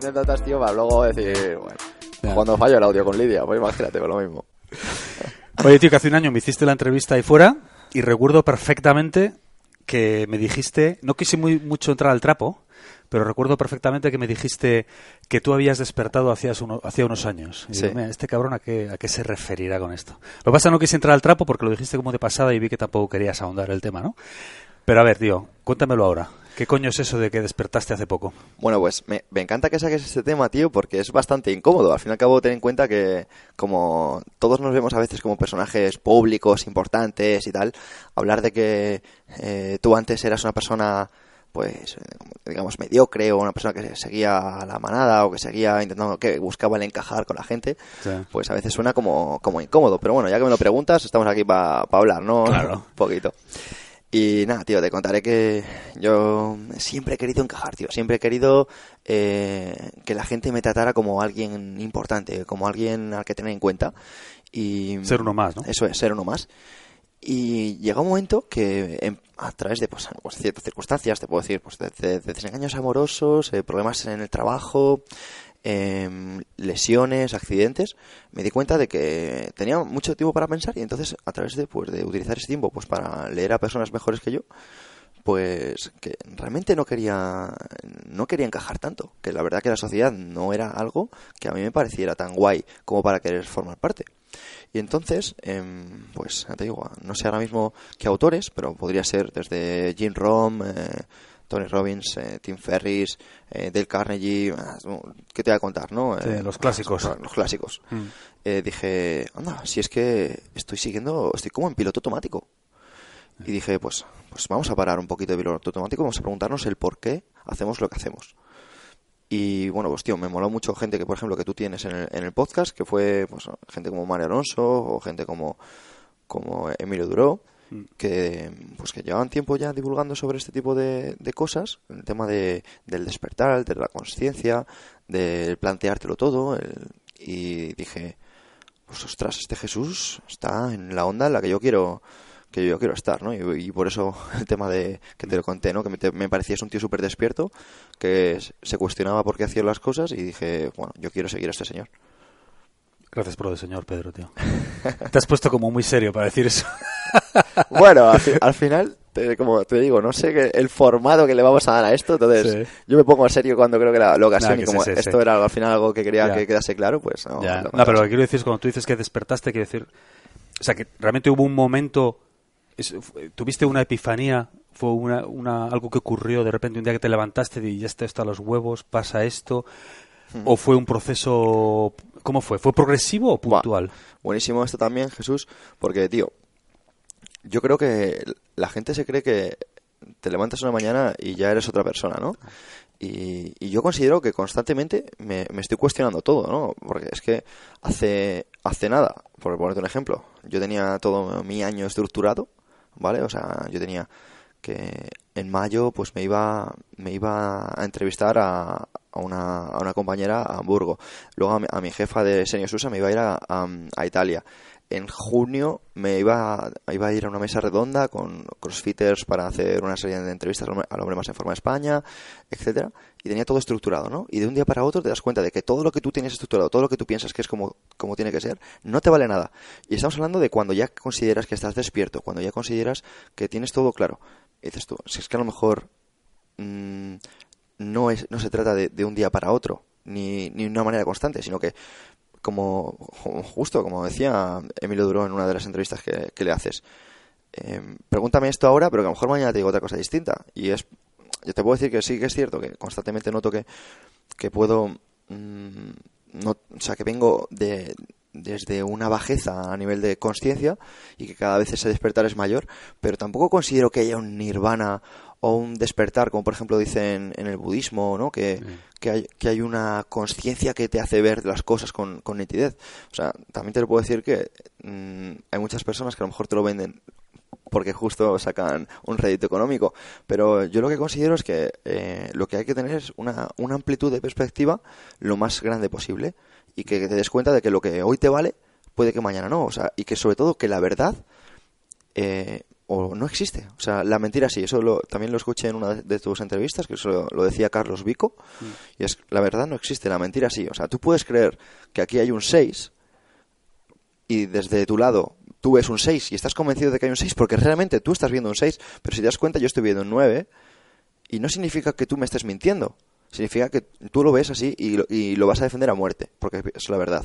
anécdotas, tío, para luego decir, bueno, cuando fallo el audio con Lidia, pues imagínate, pues lo mismo. Oye, tío, que hace un año me hiciste la entrevista ahí fuera y recuerdo perfectamente que me dijiste, no quise muy, mucho entrar al trapo, pero recuerdo perfectamente que me dijiste que tú habías despertado hacía, unos años. Y digo, este cabrón a qué, a qué se referirá con esto. Lo que pasa no quise entrar al trapo porque lo dijiste como de pasada y vi que tampoco querías ahondar el tema, ¿no? Pero a ver, tío, cuéntamelo ahora. ¿Qué coño es eso de que despertaste hace poco? Bueno, pues me, encanta que saques este tema, tío, porque es bastante incómodo. Al fin y al cabo, ten en cuenta que como todos nos vemos a veces como personajes públicos, importantes y tal, hablar de que eh, tú antes eras una persona pues digamos mediocre o una persona que seguía la manada o que seguía intentando que buscaba el encajar con la gente pues a veces suena como, como incómodo pero bueno ya que me lo preguntas estamos aquí para hablar no claro un poquito y nada, tío, te contaré que yo siempre he querido encajar, tío. Siempre he querido eh, que la gente me tratara como alguien importante, como alguien al que tener en cuenta. Y ser uno más, ¿no? Eso es, ser uno más. Y llega un momento que a través de pues, pues, ciertas circunstancias, te puedo decir, pues de, desengaños amorosos, eh, problemas en el trabajo, eh, lesiones, accidentes, me di cuenta de que tenía mucho tiempo para pensar y entonces a través de, pues, de utilizar ese tiempo pues para leer a personas mejores que yo, pues que realmente no quería no quería encajar tanto, que la verdad que la sociedad no era algo que a mí me pareciera tan guay como para querer formar parte. Y entonces, em, pues te digo, no sé ahora mismo qué autores, pero podría ser desde Jim Rom, eh, Tony Robbins, eh, Tim Ferris, eh, Dale Carnegie, ah, ¿qué te voy a contar, no? Eh, los clásicos. Los, clásicos. Mm. dije, anda, si es que estoy siguiendo, estoy como en piloto automático. Y dije, pues, pues vamos a parar un poquito de piloto automático, vamos a preguntarnos el por qué hacemos lo que hacemos. Y bueno, pues tío, me moló mucho gente que, por ejemplo, que tú tienes en el, en el podcast, que fue pues, gente como Mario Alonso o gente como, como Emilio Duró que pues que llevaban tiempo ya divulgando sobre este tipo de, de cosas, el tema de, del despertar, de la conciencia, del planteártelo todo, y dije, pues ostras, este Jesús está en la onda en la que yo quiero que yo quiero estar, ¿no? Y, por eso el tema de que te lo conté, ¿no? Que me, me parecía un tío súper despierto, que se cuestionaba por qué hacía las cosas y dije, bueno, yo quiero seguir a este señor. Gracias por lo de señor, Pedro, tío. Te has puesto como muy serio para decir eso. bueno, al, final, como te digo, no sé el formato que le vamos a dar a esto, entonces yo me pongo en serio cuando creo que la, ocasión y como esto era al final algo que quería que quedase claro, pues no. No, pero lo que quiero decir es cuando tú dices que despertaste, quiero decir, o sea, que realmente hubo un momento, tuviste una epifanía fue una, una, algo que ocurrió de repente un día que te levantaste y ya está esto a los huevos, pasa esto, ¿O fue un proceso... ¿Cómo fue? ¿Fue progresivo o puntual? buenísimo esto también, Jesús, porque, tío, yo creo que la gente se cree que te levantas una mañana y ya eres otra persona, ¿no? Y, yo considero que constantemente me, estoy cuestionando todo, ¿no? Porque es que hace, hace nada, por ponerte un ejemplo, yo tenía todo mi año estructurado, ¿vale? O sea, yo tenía que en mayo pues me iba me iba a entrevistar a, a, una, a una compañera a Hamburgo luego a mi, jefa de Senior Susa me iba a ir a, a, Italia en junio me iba, iba a ir a una mesa redonda con crossfitters para hacer una serie de entrevistas al hombre más en forma de España, etcétera, y tenía todo estructurado, ¿no? Y de un día para otro te das cuenta de que todo lo que tú tienes estructurado, todo lo que tú piensas que es como, como tiene que ser, no te vale nada. Y estamos hablando de cuando ya consideras que estás despierto, cuando ya consideras que tienes todo claro. Y dices tú, si es que a lo mejor mm, no, es, no se trata de, un día para otro, ni, ni una manera constante, sino que, como justo como decía Emilio Duró en una de las entrevistas que, le haces, em, pregúntame esto ahora, pero que a lo mejor mañana te digo otra cosa distinta. Y es, yo te puedo decir que sí que es cierto, que constantemente noto que, que puedo, mm, no, o sea, que vengo de, desde una bajeza a nivel de conciencia y que cada vez ese despertar es mayor, pero tampoco considero que haya un nirvana o un despertar, como por ejemplo dicen en el budismo, ¿no? que, que, hay, que hay una conciencia que te hace ver las cosas con, con nitidez. O sea, también te lo puedo decir que mm, hay muchas personas que a lo mejor te lo venden porque justo sacan un rédito económico. Pero yo lo que considero es que eh, lo que hay que tener es una, una amplitud de perspectiva lo más grande posible y que te des cuenta de que lo que hoy te vale puede que mañana no. O sea, y que sobre todo que la verdad, eh, o no existe. O sea, la mentira sí, eso lo, también lo escuché en una de tus entrevistas, que eso lo, decía Carlos Vico, y es, la verdad no existe, la mentira sí. O sea, tú puedes creer que aquí hay un 6 y desde tu lado tú ves un 6 y estás convencido de que hay un 6 porque realmente tú estás viendo un 6, pero si te das cuenta yo estoy viendo un 9 y no significa que tú me estés mintiendo. Significa que tú lo ves así y lo, y lo vas a defender a muerte, porque es la verdad.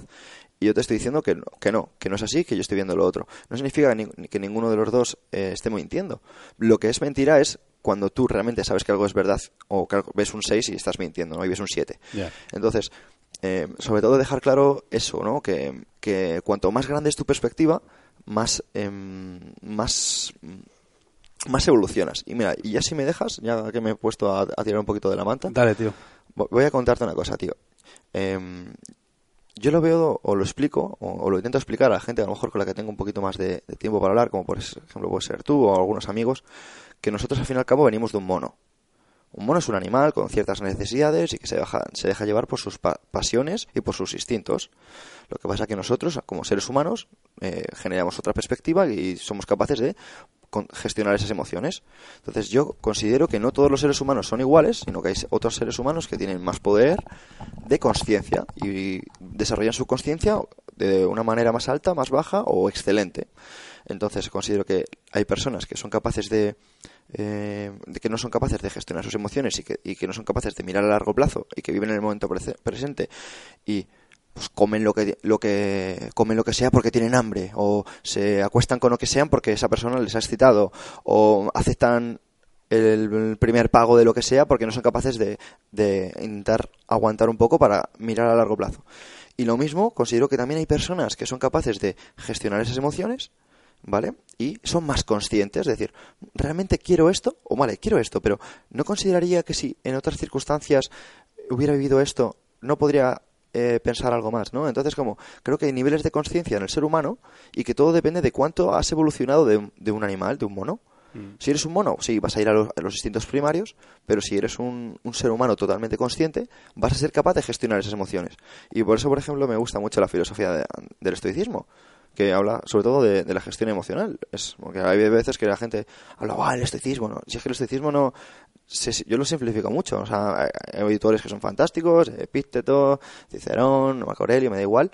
Y yo te estoy diciendo que no, que no, que no es así, que yo estoy viendo lo otro. No significa que ninguno de los dos eh, esté mintiendo. Lo que es mentira es cuando tú realmente sabes que algo es verdad o que ves un 6 y estás mintiendo, ¿no? Y ves un 7. Entonces, eh, sobre todo dejar claro eso, ¿no? Que, que, cuanto más grande es tu perspectiva, más, em, más más evolucionas. Y mira, y ya si me dejas, ya que me he puesto a, tirar un poquito de la manta. Dale, tío. Voy a contarte una cosa, tío. Em, yo lo veo o lo explico o, lo intento explicar a la gente a lo mejor con la que tengo un poquito más de, tiempo para hablar, como por ejemplo puede ser tú o algunos amigos, que nosotros al fin y al cabo venimos de un mono. Un mono es un animal con ciertas necesidades y que se deja, llevar por sus pasiones y por sus instintos. Lo que pasa es que nosotros, como seres humanos, eh, generamos otra perspectiva y somos capaces de gestionar esas emociones. Entonces yo considero que no todos los seres humanos son iguales, sino que hay otros seres humanos que tienen más poder de conciencia y desarrollan su conciencia de una manera más alta, más baja o excelente. Entonces considero que hay personas que son capaces de, eh, de que no son capaces de gestionar sus emociones y que, y que no son capaces de mirar a largo plazo y que viven en el momento presente y pues comen lo que lo que comen lo que sea porque tienen hambre o se acuestan con lo que sean porque esa persona les ha excitado o aceptan el, primer pago de lo que sea porque no son capaces de, de intentar aguantar un poco para mirar a largo plazo. Y lo mismo, considero que también hay personas que son capaces de gestionar esas emociones, ¿vale? Y son más conscientes, es decir, ¿realmente quiero esto? O vale, quiero esto, pero ¿no consideraría que si en otras circunstancias hubiera vivido esto, no podría eh, pensar algo más, ¿no? Entonces, como creo que hay niveles de conciencia en el ser humano y que todo depende de cuánto has evolucionado de, un animal, de un mono. Mm. Si eres un mono, sí, vas a ir a los, instintos primarios, pero si eres un, ser humano totalmente consciente, vas a ser capaz de gestionar esas emociones. Y por eso, por ejemplo, me gusta mucho la filosofía del estoicismo, que habla sobre todo de, la gestión emocional. Es porque hay veces que la gente habla, ah, el estoicismo, no. Si es que el estoicismo no, yo lo simplifico mucho. O sea, hay editores que son fantásticos, Epícteto, Cicerón, Marco me da igual.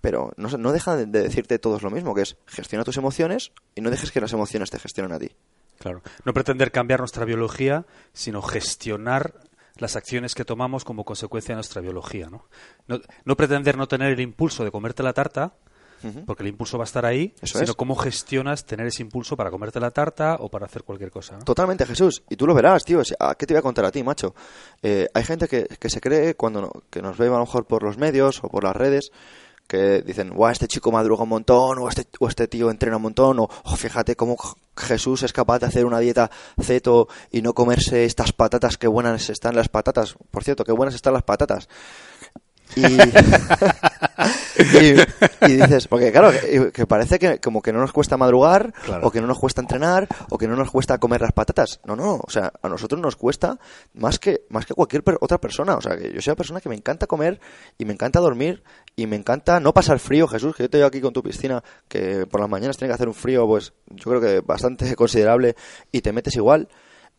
Pero no, dejan de decirte todos lo mismo, que es gestiona tus emociones y no dejes que las emociones te gestionen a ti. Claro. No pretender cambiar nuestra biología, sino gestionar las acciones que tomamos como consecuencia de nuestra biología. No, no pretender no tener el impulso de comerte la tarta, porque el impulso va a estar ahí, sino cómo gestionas tener ese impulso para comerte la tarta o para hacer cualquier cosa. Totalmente, Jesús. Y tú lo verás, tío. ¿Qué te voy a contar a ti, macho? Eh, hay gente que, que, se cree, cuando que nos ve a lo mejor por los medios o por las redes, que dicen, guau, este chico madruga un montón, o este, o este tío entrena un montón, o oh, fíjate cómo Jesús es capaz de hacer una dieta ceto y no comerse estas patatas, qué buenas están las patatas. Por cierto, qué buenas están las patatas. Y, dices, porque claro, que, parece que como que no nos cuesta madrugar, o que no nos cuesta entrenar, o que no nos cuesta comer las patatas. No, no, o sea, a nosotros nos cuesta más que, más que cualquier otra persona. O sea, que yo soy una persona que me encanta comer y me encanta dormir y me encanta no pasar frío, Jesús, que yo te aquí con tu piscina, que por las mañanas tiene que hacer un frío, pues yo creo que bastante considerable y te metes igual.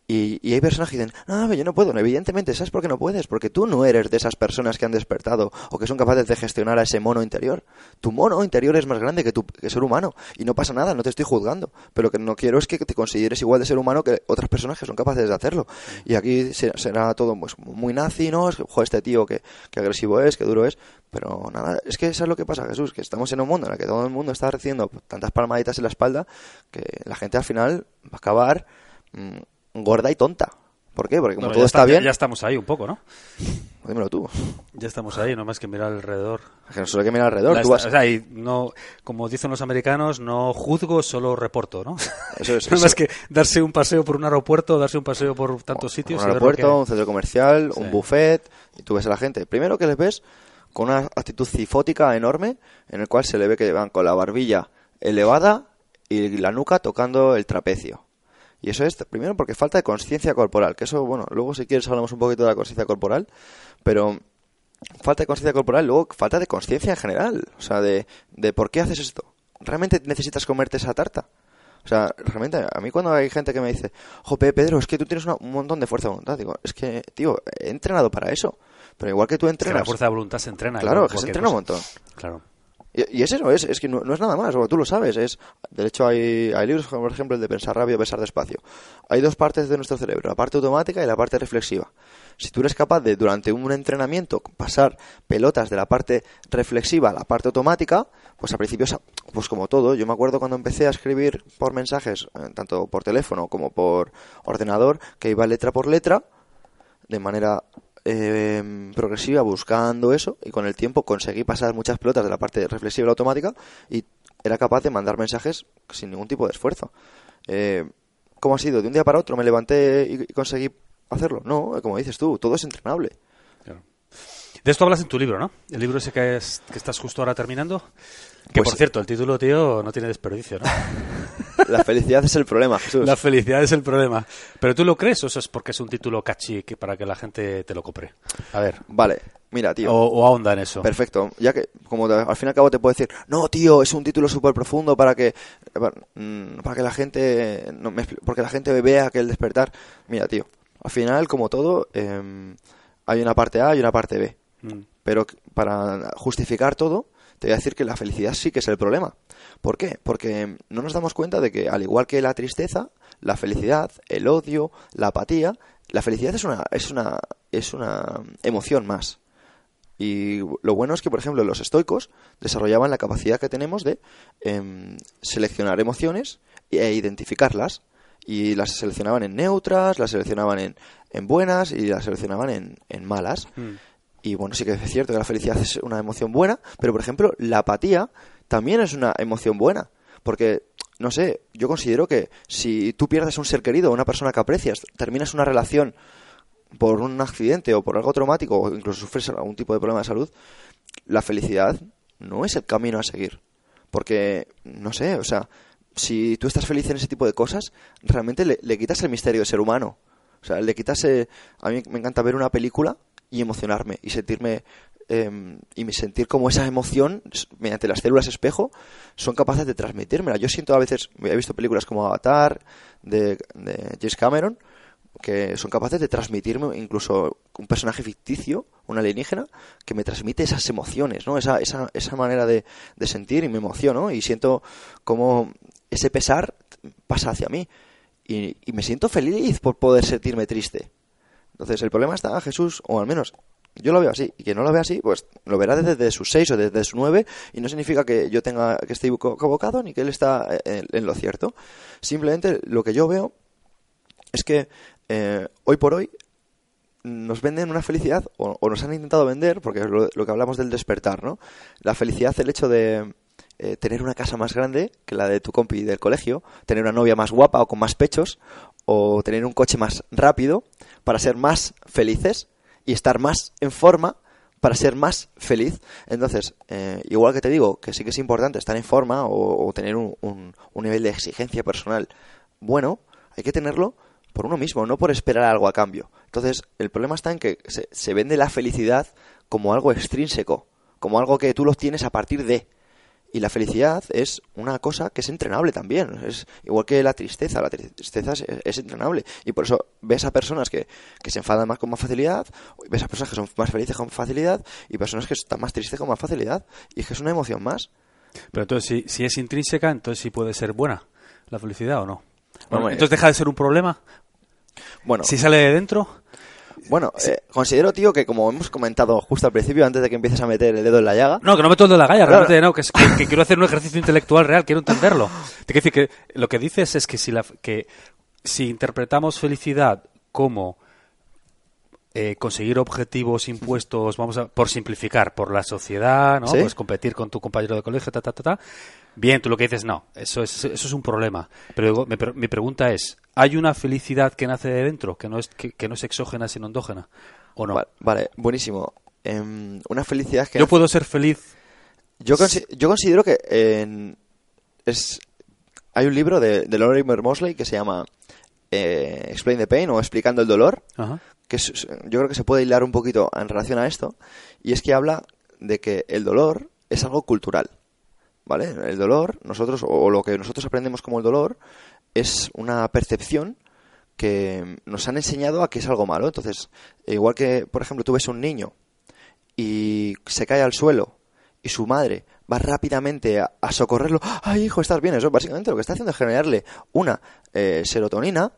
Y, y, hay personas que dicen, ah, yo no puedo. evidentemente, ¿sabes por qué no puedes? Porque tú no eres de esas personas que han despertado o que son capaces de gestionar a ese mono interior. Tu mono interior es más grande que tu que ser humano. Y no pasa nada, no te estoy juzgando. Pero lo que no quiero es que te consideres igual de ser humano que otras personas que son capaces de hacerlo. Y aquí será todo pues, muy nazi, ¿no? Es joder, este tío que, que agresivo es, que duro es. Pero nada, es que eso es lo que pasa, Jesús, que estamos en un mundo en el que todo el mundo está recibiendo tantas palmaditas en la espalda que la gente al final va a acabar... Mm, gorda y tonta. ¿Por qué? Porque como todo está, bien... Ya, estamos ahí un poco, ¿no? Dímelo tú. Ya estamos ahí, no más que mirar alrededor. que no solo hay que mirar alrededor. tú vas... O sea, no, como dicen los americanos, no juzgo, solo reporto, ¿no? Eso es. no más que darse un paseo por un aeropuerto, darse un paseo por tantos sitios. Un aeropuerto, un centro comercial, un buffet, y tú ves a la gente. Primero que les ves con una actitud cifótica enorme, en el cual se le ve que van con la barbilla elevada y la nuca tocando el trapecio. Y eso es, primero, porque falta de conciencia corporal, que eso, bueno, luego si quieres hablamos un poquito de la conciencia corporal, pero falta de conciencia corporal, luego falta de conciencia en general, o sea, de, de por qué haces esto. ¿Realmente necesitas comerte esa tarta? O sea, realmente, a mí cuando hay gente que me dice, jope, Pedro, es que tú tienes una- un montón de fuerza de voluntad, digo, es que, tío, he entrenado para eso. Pero igual que tú Es que entrenas. la fuerza de voluntad se entrena. claro, que se entrena un montón. Claro. Y, es eso, es, es que no, es nada más, o tú lo sabes. Es, de hecho, hay, hay libros, como por ejemplo el de Pensar rápido, pensar despacio. Hay dos partes de nuestro cerebro, la parte automática y la parte reflexiva. Si tú eres capaz de, durante un entrenamiento, pasar pelotas de la parte reflexiva a la parte automática, pues al principio, es- pues como todo, yo me acuerdo cuando empecé a escribir por mensajes, eh, tanto por teléfono como por ordenador, que iba letra por letra, de manera eh, progresiva buscando eso y con el tiempo conseguí pasar muchas pelotas de la parte reflexiva automática y era capaz de mandar mensajes sin ningún tipo de esfuerzo. Eh, ¿Cómo ha sido? ¿De un día para otro me levanté y conseguí hacerlo? No, como dices tú, todo es entrenable. De esto hablas en tu libro, ¿no? El libro ese que, es- que estás justo ahora terminando. Que, Pues- por cierto, el título, tío, no tiene desperdicio, ¿no? La felicidad es el problema, Jesús. La felicidad es el problema. ¿Pero tú lo crees o eso es porque es un título catchy que para que la gente te lo compre? A ver. Vale, mira, tío. O, o ahonda en eso. Perfecto, ya que como al fin y al cabo te puedo decir, no, tío, es un título súper profundo para que para, mm, para que la gente no me porque la gente vea que el despertar, mira, tío, al final como todo em, hay una parte A y una parte B, Mm. pero para justificar todo te voy a decir que la felicidad sí que es el problema. ¿Por qué? Porque no nos damos cuenta de que al igual que la tristeza, la felicidad, el odio, la apatía, la felicidad es una es una es una emoción más. Y lo bueno es que, por ejemplo, los estoicos desarrollaban la capacidad que tenemos de em, seleccionar emociones e identificarlas. Y las seleccionaban en neutras, las seleccionaban en, en buenas y las seleccionaban en, en malas. Mm. Y bueno, sí que es cierto que la felicidad es una emoción buena, pero por ejemplo, la apatía también es una emoción buena. Porque, no sé, yo considero que si tú pierdes un ser querido, una persona que aprecias, terminas una relación por un accidente o por algo traumático o incluso sufres algún tipo de problema de salud, la felicidad no es el camino a seguir. Porque, no sé, o sea, si tú estás feliz en ese tipo de cosas, realmente le, le quitas el misterio de ser humano. O sea, le quitas... eh, a mí me encanta ver una película y emocionarme y sentirme... eh, y sentir como esa emoción, mediante las células espejo, son capaces de transmitírmela. Yo siento a veces, he visto películas como Avatar, de, de James Cameron, que son capaces de transmitirme incluso un personaje ficticio, un alienígena, que me transmite esas emociones, ¿no? Esa, esa, esa manera de, de sentir y me emociono y siento como ese pesar pasa hacia mí y, y me siento feliz por poder sentirme triste. Entonces el problema está, Jesús, o al menos yo lo veo así, y quien no lo ve así, pues lo verá desde sus seis o desde su nueve, y no significa que yo tenga que esté equivocado ni que él está eh, en, en lo cierto. Simplemente lo que yo veo es que eh, hoy por hoy nos venden una felicidad, o, o nos han intentado vender, porque es lo, lo que hablamos del despertar, ¿no? La felicidad, el hecho de eh, tener una casa más grande que la de tu compi del colegio, tener una novia más guapa o con más pechos, o tener un coche más rápido para ser más felices y estar más en forma para ser más feliz. Entonces, eh, igual que te digo que sí que es importante estar en forma o, tener un nivel de exigencia personal bueno, hay que tenerlo por uno mismo, no por esperar algo a cambio. Entonces, el problema está en que se, se vende la felicidad como algo extrínseco, como algo que tú lo tienes a partir de. Y la felicidad es una cosa que es entrenable también. Es igual que la tristeza. La tristeza es, es entrenable. Y por eso ves a personas que, que se enfadan más con más facilidad, ves a personas que son más felices con facilidad y personas que están más tristes con más facilidad. Y es que es una emoción más. Pero entonces, si, si es intrínseca, entonces sí puede ser buena la felicidad o no. Bueno, entonces deja de ser un problema. Bueno, Si sale de dentro, bueno eh, considero, tío, que como hemos comentado justo al principio, antes de que empieces a meter el dedo en la llaga, No, que no meto el de la galla, Claro. realmente no, que, es- que- que quiero hacer un ejercicio intelectual real, quiero entenderlo. Te quiero decir que lo que dices es que si, la, que si interpretamos felicidad como eh, conseguir objetivos impuestos, vamos a, por simplificar, por la sociedad, ¿no? Sí. Pues competir con tu compañero de colegio, ta, ta, ta, ta. Bien, tú lo que dices, no, eso es, eso es un problema. Pero digo, mi, mi pregunta es, ¿hay una felicidad que nace de dentro, que no es, que, que no es exógena sino endógena? ¿O no? Va- vale, buenísimo. Em, una felicidad que... Yo puedo ser feliz Yo, consi- yo considero que es hay un libro de, de Lorimer Mosley que se llama eh, Explain the Pain o Explicando el Dolor, Ajá. que es- yo creo que se puede hilar un poquito en relación a esto, y es que habla de que el dolor es algo cultural. ¿Vale? El dolor, nosotros, o lo que nosotros aprendemos como el dolor, es una percepción que nos han enseñado a que es algo malo. Entonces, igual que, por ejemplo, tú ves un niño y se cae al suelo y su madre va rápidamente a, socorrerlo. ¡Ay, hijo, estás bien! Eso básicamente lo que está haciendo es generarle una eh, serotonina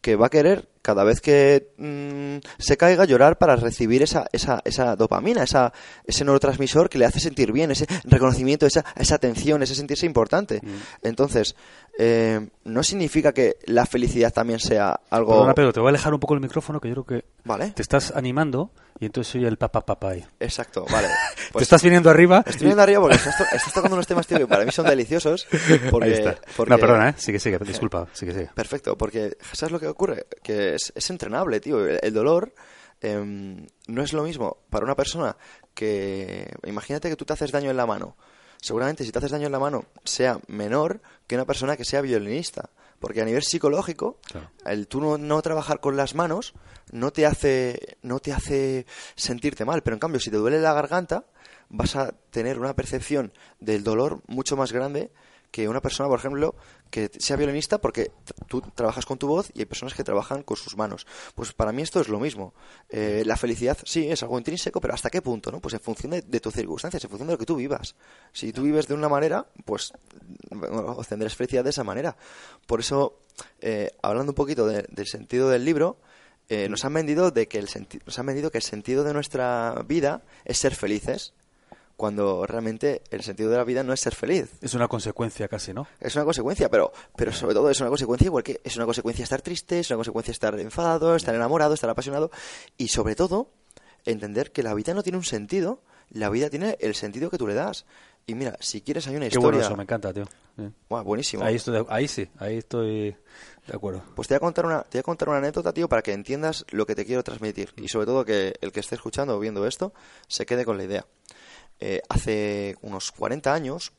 que va a querer cada vez que mm, se caiga llorar para recibir esa, esa, esa dopamina, esa, ese neurotransmisor que le hace sentir bien, ese reconocimiento, esa, esa atención, ese sentirse importante. Mm. Entonces, eh, no significa que la felicidad también sea algo... Perdona, Pedro, te voy a alejar un poco el micrófono que yo creo que vale. te estás animando y entonces soy el papá papá Exacto, vale. te pues estás viniendo arriba. Estoy viniendo arriba porque estás, tocando unos temas, tío, que para mí son deliciosos. Porque, Ahí está. No, perdona, ¿eh? Sigue, sigue, disculpa, sigue, sigue. Perfecto, porque ¿sabes lo que ocurre? Que es, es entrenable, tío. El, dolor em, no es lo mismo para una persona que... Imagínate que tú te haces daño en la mano. Seguramente si te haces daño en la mano sea menor que una persona que sea violinista. Porque a nivel psicológico, el tú no, trabajar con las manos no te hace no te hace sentirte mal, pero en cambio si te duele la garganta vas a tener una percepción del dolor mucho más grande que una persona, por ejemplo, que sea violinista porque tú trabajas con tu voz y hay personas que trabajan con sus manos. Pues para mí esto es lo mismo. Eh, la felicidad sí es algo intrínseco, pero ¿hasta qué punto? no Pues en función de, tus circunstancias, en función de lo que tú vivas. Si tú vives de una manera, pues obtendrás felicidad de esa manera. Por eso, eh, hablando un poquito del sentido del libro, eh, nos han vendido de que el nos han vendido que el sentido de nuestra vida es ser felices cuando realmente el sentido de la vida no es ser feliz. Es una consecuencia casi, ¿no? Es una consecuencia, pero, pero sobre todo es una consecuencia igual que es una consecuencia estar triste, es una consecuencia estar enfadado, estar enamorado, estar apasionado y sobre todo entender que la vida no tiene un sentido, la vida tiene el sentido que tú le das. Y mira, si quieres hay una historia... Qué bueno eso, me encanta, tío. buenísimo. Ahí, estoy ahí sí, ahí estoy de acuerdo. Pues te voy, a contar una, te voy a contar una anécdota, tío, para que entiendas lo que te quiero transmitir. Y sobre todo que el que esté escuchando o viendo esto se quede con la idea. Eh, hace unos 40 años,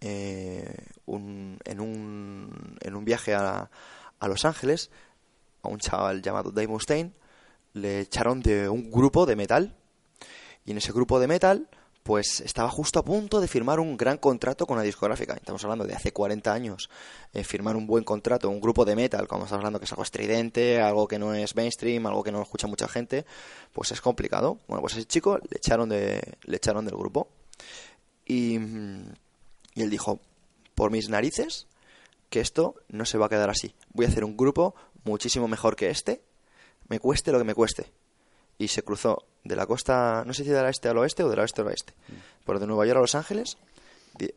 eh, en, un, viaje a, a Los Ángeles, a un chaval llamado Dave Mustaine, le echaron de un grupo de metal. Y en ese grupo de metal, pues estaba justo a punto de firmar un gran contrato con una discográfica. Estamos hablando de hace 40 años. Eh, firmar un buen contrato, un grupo de metal, como estamos hablando que es algo estridente, algo que no es mainstream, algo que no escucha mucha gente, pues es complicado. Bueno, pues ese chico le echaron, de, le echaron del grupo. Y, y él dijo, por mis narices, que esto no se va a quedar así. Voy a hacer un grupo muchísimo mejor que este, me cueste lo que me cueste y se cruzó de la costa, no sé si del este al oeste o del oeste al oeste, mm. por de Nueva York a Los Ángeles,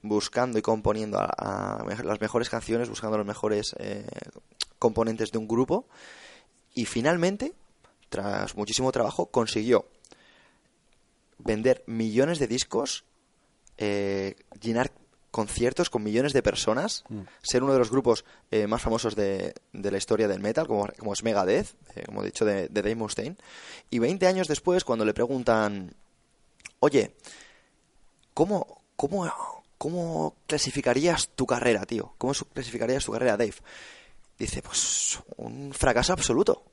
buscando y componiendo a, las mejores canciones, buscando los mejores eh, componentes de un grupo y finalmente, tras muchísimo trabajo, consiguió vender millones de discos, eh, llenar conciertos con millones de personas, mm. ser uno de los grupos eh, más famosos de, de, la historia del metal, como, como es Megadeth, eh, como he dicho, de, de Dave Mustaine. Y 20 años después, cuando le preguntan, oye, ¿cómo, cómo, cómo clasificarías tu carrera, tío? ¿Cómo clasificarías tu carrera, Dave? Dice, pues un fracaso absoluto.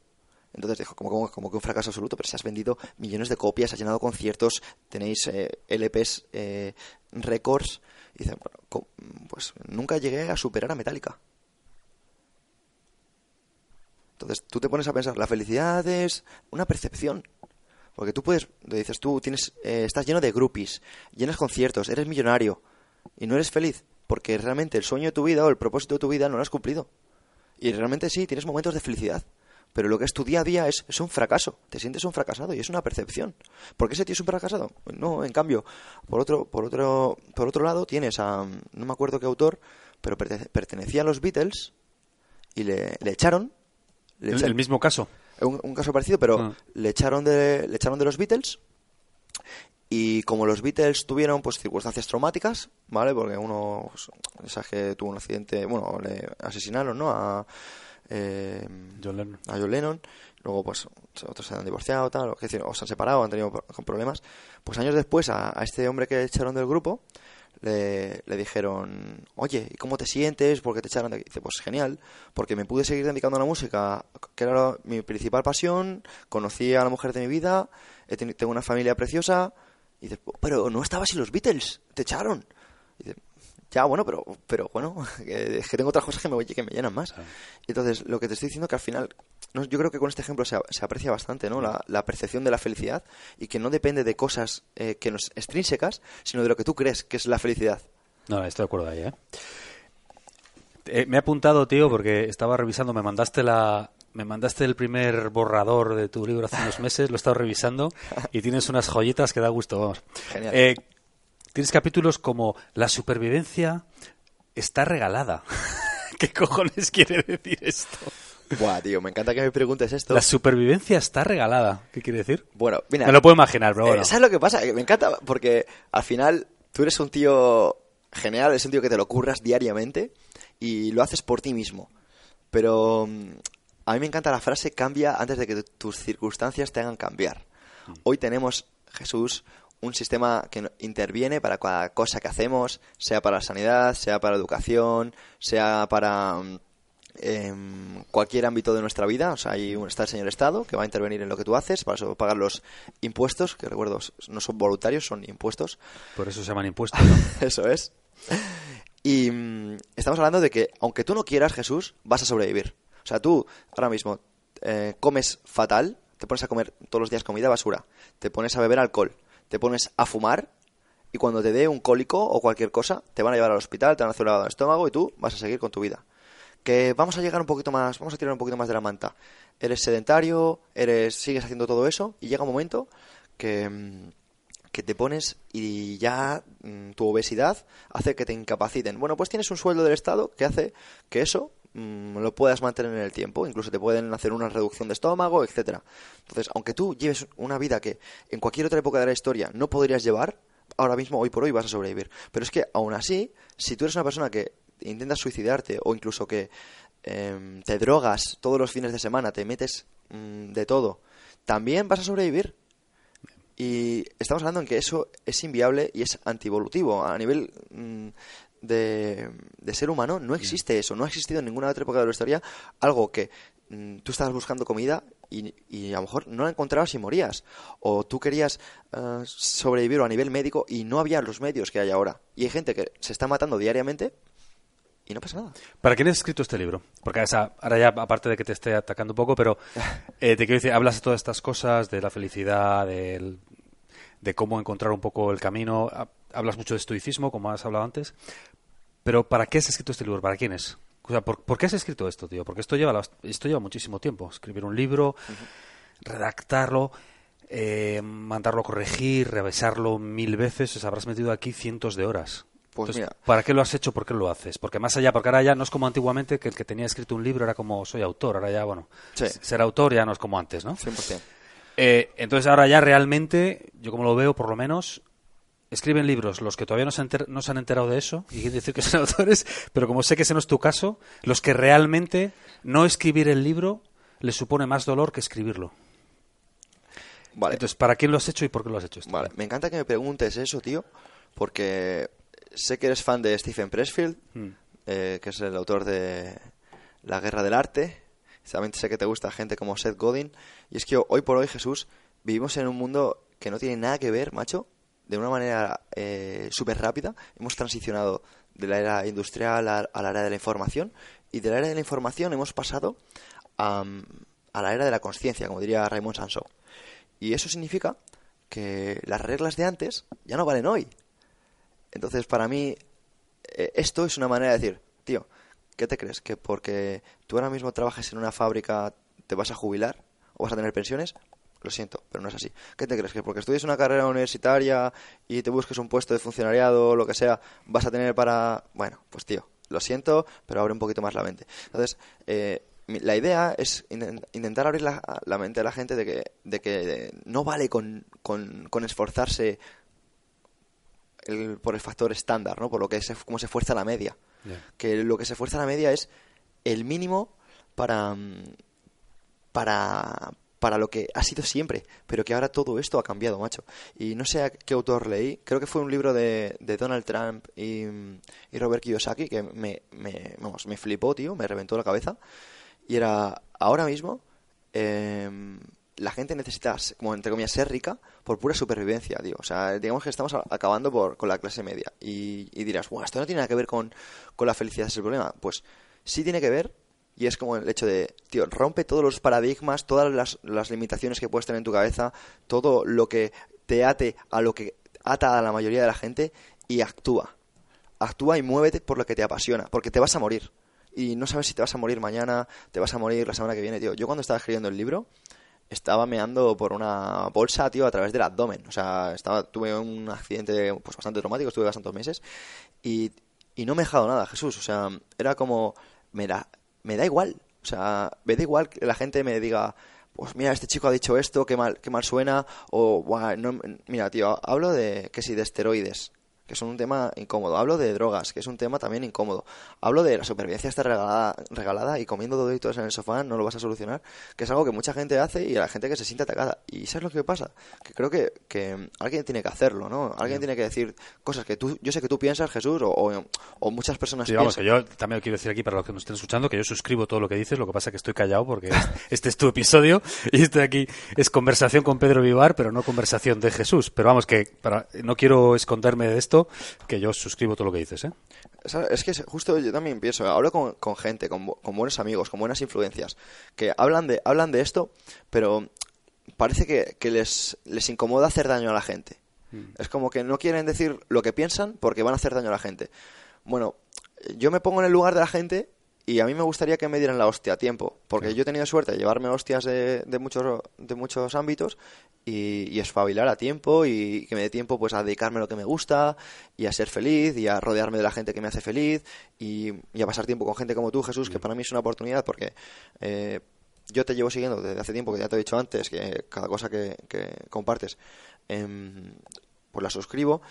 Entonces dijo, como, como, que un fracaso absoluto, pero si has vendido millones de copias, has llenado conciertos, tenéis eh, LPs, eh, récords. Y dice, bueno, pues nunca llegué a superar a Metallica. Entonces tú te pones a pensar, la felicidad es una percepción. Porque tú puedes, le dices, tú tienes, eh, estás lleno de groupies, llenas conciertos, eres millonario y no eres feliz porque realmente el sueño de tu vida o el propósito de tu vida no lo has cumplido. Y realmente sí, tienes momentos de felicidad, pero lo que es tu día a día es, es un fracaso. Te sientes un fracasado y es una percepción. ¿Por qué ese tío es un fracasado? No, en cambio, por otro, por otro, por otro lado tienes a, no me acuerdo qué autor, pero pertenecía a los Beatles y le, echaron. ¿El mismo caso? Un, caso parecido, pero ah. le, echaron de, le echaron de los Beatles y como los Beatles tuvieron pues circunstancias traumáticas, ¿vale? Porque uno, pues, que tuvo un accidente, bueno, le asesinaron, ¿no? A, eh, John Lennon. a John Lennon. Luego, pues, otros se han divorciado, tal, o, decir, o se han separado, han tenido problemas. Pues años después, a, este hombre que echaron del grupo, le, le, dijeron, oye, ¿y cómo te sientes? ¿Por qué te echaron de aquí? Dice, pues genial, porque me pude seguir dedicando a la música, que era mi principal pasión, conocí a la mujer de mi vida, tengo una familia preciosa. Y dice, pero no estabas sin los Beatles, te echaron. Y dice, ya, bueno, pero, pero bueno, que- es que tengo otras cosas que me, que me llenan más. Y entonces, lo que te estoy diciendo que al final, no, yo creo que con este ejemplo se, se aprecia bastante, ¿no? La, la percepción de la felicidad y que no depende de cosas eh, que nos extrínsecas, sino de lo que tú crees que es la felicidad. No, estoy de acuerdo ahí, ¿eh? Eh, me he apuntado, tío, porque estaba revisando, me mandaste la... Me mandaste el primer borrador de tu libro hace unos meses, lo he estado revisando y tienes unas joyitas que da gusto, vamos. Genial. Eh, tienes capítulos como La supervivencia está regalada. ¿Qué cojones quiere decir esto? Buah, tío, me encanta que me preguntes esto. La supervivencia está regalada. ¿Qué quiere decir? Bueno, mira, Me lo puedo imaginar, pero Eh, bueno. ¿Sabes lo que pasa? Que me encanta porque al final tú eres un tío genial, eres un tío que te lo curras diariamente y lo haces por ti mismo. Pero mm, a mí me encanta la frase cambia antes de que tus circunstancias te hagan cambiar. Mm. Hoy tenemos, Jesús, un sistema que interviene para cada cosa que hacemos, sea para la sanidad, sea para la educación, sea para mm, em, cualquier ámbito de nuestra vida. O sea, hay un, está el señor Estado que va a intervenir en lo que tú haces, para eso pagar los impuestos, que recuerdo, no son voluntarios, son impuestos. Por eso se llaman impuestos, ¿no? Eso es. Y mm, estamos hablando de que, aunque tú no quieras, Jesús, vas a sobrevivir. O sea, tú ahora mismo eh, comes fatal, te pones a comer todos los días comida basura, te pones a beber alcohol, te pones a fumar y cuando te dé un cólico o cualquier cosa, te van a llevar al hospital, te van a hacer un lavado de estómago y tú vas a seguir con tu vida. Que vamos a llegar un poquito más, vamos a tirar un poquito más de la manta. Eres sedentario, eres, sigues haciendo todo eso y llega un momento que, que te pones y ya mm, tu obesidad hace que te incapaciten. Bueno, pues tienes un sueldo del Estado que hace que eso mm, lo puedas mantener en el tiempo. Incluso te pueden hacer una reducción de estómago, etcétera. Entonces, aunque tú lleves una vida que en cualquier otra época de la historia no podrías llevar, ahora mismo, hoy por hoy, vas a sobrevivir. Pero es que, aún así, si tú eres una persona que intentas suicidarte o incluso que em, te drogas todos los fines de semana, te metes mm, de todo, también vas a sobrevivir. Y estamos hablando en que eso es inviable y es antievolutivo. A nivel mm, de, de ser humano no existe eso. No ha existido en ninguna otra época de la historia algo que mm, tú estabas buscando comida y, y a lo mejor no la encontrabas y morías. O tú querías eh, sobrevivir a nivel médico y no había los medios que hay ahora. Y hay gente que se está matando diariamente y no pasa nada. ¿Para quién has escrito este libro? Porque o sea, ahora ya, aparte de que te esté atacando un poco, pero eh, te quiero decir, hablas de todas estas cosas, de la felicidad, del- de cómo encontrar un poco el camino, ha- hablas mucho de estoicismo, como has hablado antes, pero ¿para qué has escrito este libro? ¿Para quién es? O sea, ¿por, por qué has escrito esto, tío? Porque esto lleva, esto lleva muchísimo tiempo. Escribir un libro, redactarlo, eh, mandarlo a corregir, revisarlo mil veces, os habrás metido aquí cientos de horas. Pues Entonces, mira. ¿para qué lo has hecho? ¿Por qué lo haces? Porque más allá, porque ahora ya no es como antiguamente que el que tenía escrito un libro era como soy autor, ahora ya, bueno, Sí. ser autor ya no es como antes, ¿no? 100%. Eh, entonces ahora ya realmente, yo como lo veo por lo menos, escriben libros los que todavía no se, enter- no se han enterado de eso, y quiere decir que son autores, pero como sé que ese no es tu caso, los que realmente no escribir el libro les supone más dolor que escribirlo. Vale. Entonces, ¿para quién lo has hecho y por qué lo has hecho esto? Vale, me encanta que me preguntes eso, tío, porque sé que eres fan de Stephen Pressfield, Mm. eh, que es el autor de La Guerra del Arte. También sé que te gusta gente como Seth Godin. Y es que hoy por hoy, Jesús, vivimos en un mundo que no tiene nada que ver, macho, de una manera eh, súper rápida. Hemos transicionado de la era industrial a, la era de la información y de la era de la información hemos pasado a, a la era de la conciencia, como diría Raymond Sansó. Y eso significa que las reglas de antes ya no valen hoy. Entonces, para mí, eh, esto es una manera de decir, tío, ¿qué te crees? ¿Que porque tú ahora mismo trabajes en una fábrica te vas a jubilar o vas a tener pensiones? Lo siento, pero no es así. ¿Qué te crees? ¿Que porque estudies una carrera universitaria y te busques un puesto de funcionariado o lo que sea, vas a tener para... Bueno, pues tío, lo siento, pero abre un poquito más la mente. Entonces, eh, la idea es inten- intentar abrir la, la mente a la gente de que, de que no vale con, con, con esforzarse el- por el factor estándar, ¿no? Por lo que se, cómo se fuerza la media. Que lo que se fuerza la media es el mínimo para, para, para lo que ha sido siempre, pero que ahora todo esto ha cambiado, macho. Y no sé a qué autor leí, creo que fue un libro de, Donald Trump y, Robert Kiyosaki que me, me, me flipó, tío, me reventó la cabeza. Y era, ahora mismo, em, la gente necesita, como entre comillas, ser rica por pura supervivencia, tío. O sea, digamos que estamos acabando con la clase media. Y, dirás, bueno, esto no tiene nada que ver con, con la felicidad, es el problema. Pues sí tiene que ver, y es como el hecho de, tío, rompe todos los paradigmas, todas las, las limitaciones que puedes tener en tu cabeza, todo lo que te ate a lo que ata a la mayoría de la gente y actúa. Actúa y muévete por lo que te apasiona, porque te vas a morir. Y no sabes si te vas a morir mañana, te vas a morir la semana que viene, tío. Yo cuando estaba escribiendo el libro, estaba meando por una bolsa, tío, a través del abdomen. O sea, estaba, tuve un accidente pues bastante traumático, estuve bastantes meses y, y no me he dejado nada, Jesús. O sea, era como, me da, me da igual. O sea, me da igual que la gente me diga, pues mira, este chico ha dicho esto, qué mal, qué mal suena, o, no, mira, tío, hablo de, que sí, de esteroides, que son un tema incómodo. Hablo de drogas, que es un tema también incómodo. Hablo de la supervivencia está regalada, regalada y comiendo doditos en el sofá no lo vas a solucionar, que es algo que mucha gente hace y a la gente que se siente atacada. Y ¿sabes lo que pasa? Que creo que, que alguien tiene que hacerlo, ¿no? Alguien tiene que decir cosas que tú, yo sé que tú piensas, Jesús, o, o, muchas personas sí, vamos, que yo también quiero decir aquí para los que nos estén escuchando que yo suscribo todo lo que dices, lo que pasa es que estoy callado porque este es tu episodio y estoy aquí, es conversación con Pedro Vivar, pero no conversación de Jesús. Pero vamos, que para, no quiero esconderme de esto, que yo suscribo todo lo que dices, ¿eh? Es que justo yo también pienso, hablo con, gente, con, buenos amigos, con buenas influencias, que hablan de, hablan de esto, pero parece que, les, les incomoda hacer daño a la gente. Mm. Es como que no quieren decir lo que piensan porque van a hacer daño a la gente. Bueno, yo me pongo en el lugar de la gente y a mí me gustaría que me dieran la hostia a tiempo, porque yo he tenido suerte de llevarme hostias de, de, muchos, de muchos ámbitos y, y, espabilar a tiempo y que me dé tiempo pues a dedicarme a lo que me gusta y a ser feliz y a rodearme de la gente que me hace feliz y, a pasar tiempo con gente como tú, Jesús, que para mí es una oportunidad porque eh, yo te llevo siguiendo desde hace tiempo, que ya te he dicho antes, que cada cosa que, que compartes em, pues la suscribo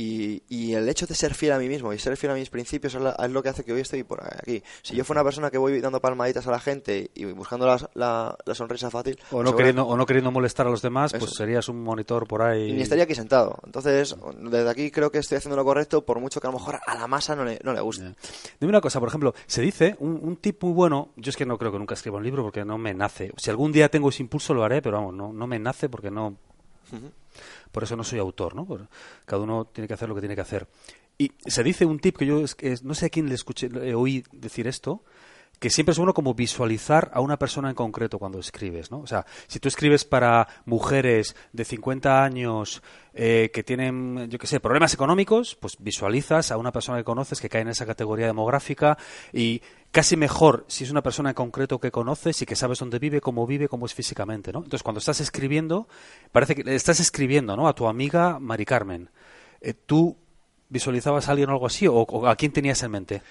y, y, el hecho de ser fiel a mí mismo y ser fiel a mis principios es, lo que hace que hoy estoy por aquí. Si yo fuera una persona que voy dando palmaditas a la gente y buscando la, la, sonrisa fácil... O no, queriendo, o no queriendo molestar a los demás, pues serías un monitor por ahí... Y ni estaría aquí sentado. Entonces, desde aquí creo que estoy haciendo lo correcto, por mucho que a lo mejor a la masa no le, no le guste. Dime una cosa, por ejemplo, se dice, un, un tip muy bueno, yo es que no creo que nunca escriba un libro porque no me nace. Si algún día tengo ese impulso lo haré, pero vamos, no, no me nace porque no por eso no soy autor, ¿no? Cada uno tiene que hacer lo que tiene que hacer. Y se dice un tip que yo no sé a quién le escuché, le oí decir esto, que siempre es bueno como visualizar a una persona en concreto cuando escribes, ¿no? O sea, si tú escribes para mujeres de 50 años eh, que tienen, yo qué sé, problemas económicos, pues visualizas a una persona que conoces que cae en esa categoría demográfica y casi mejor si es una persona en concreto que conoces y que sabes dónde vive, cómo vive, cómo es físicamente, ¿no? Entonces, cuando estás escribiendo, parece que estás escribiendo, ¿no? A tu amiga Mari Carmen. Eh, tú visualizabas a alguien o algo así o, a quién tenías en mente?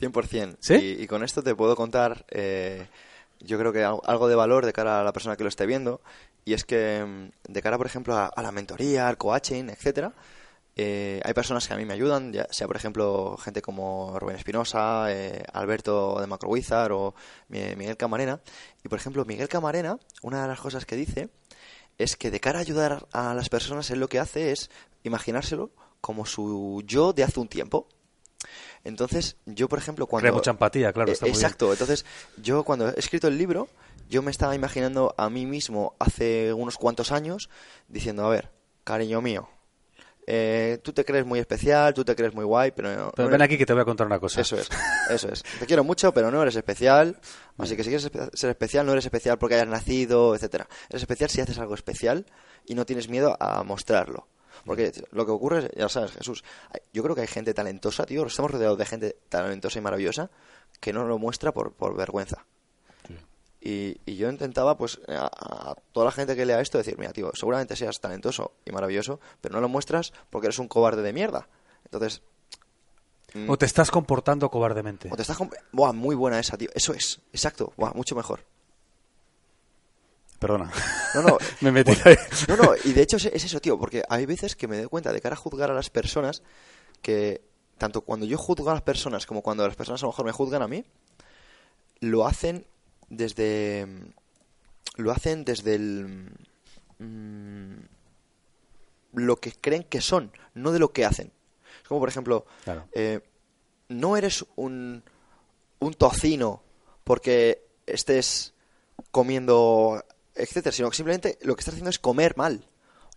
100%. ¿Sí? Y, con esto te puedo contar, eh, yo creo que algo de valor de cara a la persona que lo esté viendo y es que mm, de cara, por ejemplo, a, la mentoría, al coaching, etcétera, eh, hay personas que a mí me ayudan, ya sea por ejemplo gente como Rubén Espinosa, eh, Alberto de Macrowizard o Miguel Camarena. Y por ejemplo, Miguel Camarena, una de las cosas que dice es que de cara a ayudar a las personas, él lo que hace es imaginárselo como su yo de hace un tiempo. Entonces, yo, por ejemplo, cuando... Crea mucha empatía, claro. Está exacto. Entonces, yo cuando he escrito el libro, yo me estaba imaginando a mí mismo hace unos cuantos años diciendo, a ver, cariño mío, eh, tú te crees muy especial, tú te crees muy guay, pero... pero ven aquí que te voy a contar una cosa. Eso es, eso es. Te quiero mucho, pero no eres especial. Así que si quieres ser especial, no eres especial porque hayas nacido, etcétera. Eres especial si haces algo especial y no tienes miedo a mostrarlo. Porque lo que ocurre, ya sabes, Jesús, yo creo que hay gente talentosa, tío, estamos rodeados de gente talentosa y maravillosa que no lo muestra por, por vergüenza. Y, y, yo intentaba, pues, a, toda la gente que lea esto decir, mira, tío, seguramente seas talentoso y maravilloso, pero no lo muestras porque eres un cobarde de mierda. Entonces... Mm, o te estás comportando cobardemente. O te estás... Buah, muy buena esa, tío. Eso es, exacto. Buah, mucho mejor. Perdona. No, no. me metí No, no, y de hecho es, eso, tío, porque hay veces que me doy cuenta de cara a juzgar a las personas que, tanto cuando yo juzgo a las personas como cuando las personas a lo mejor me juzgan a mí, lo hacen desde. Lo hacen desde el. Mm, lo que creen que son, no de lo que hacen. Es como, por ejemplo, eh, no eres un, un tocino porque estés comiendo etcétera, sino que simplemente lo que estás haciendo es comer mal.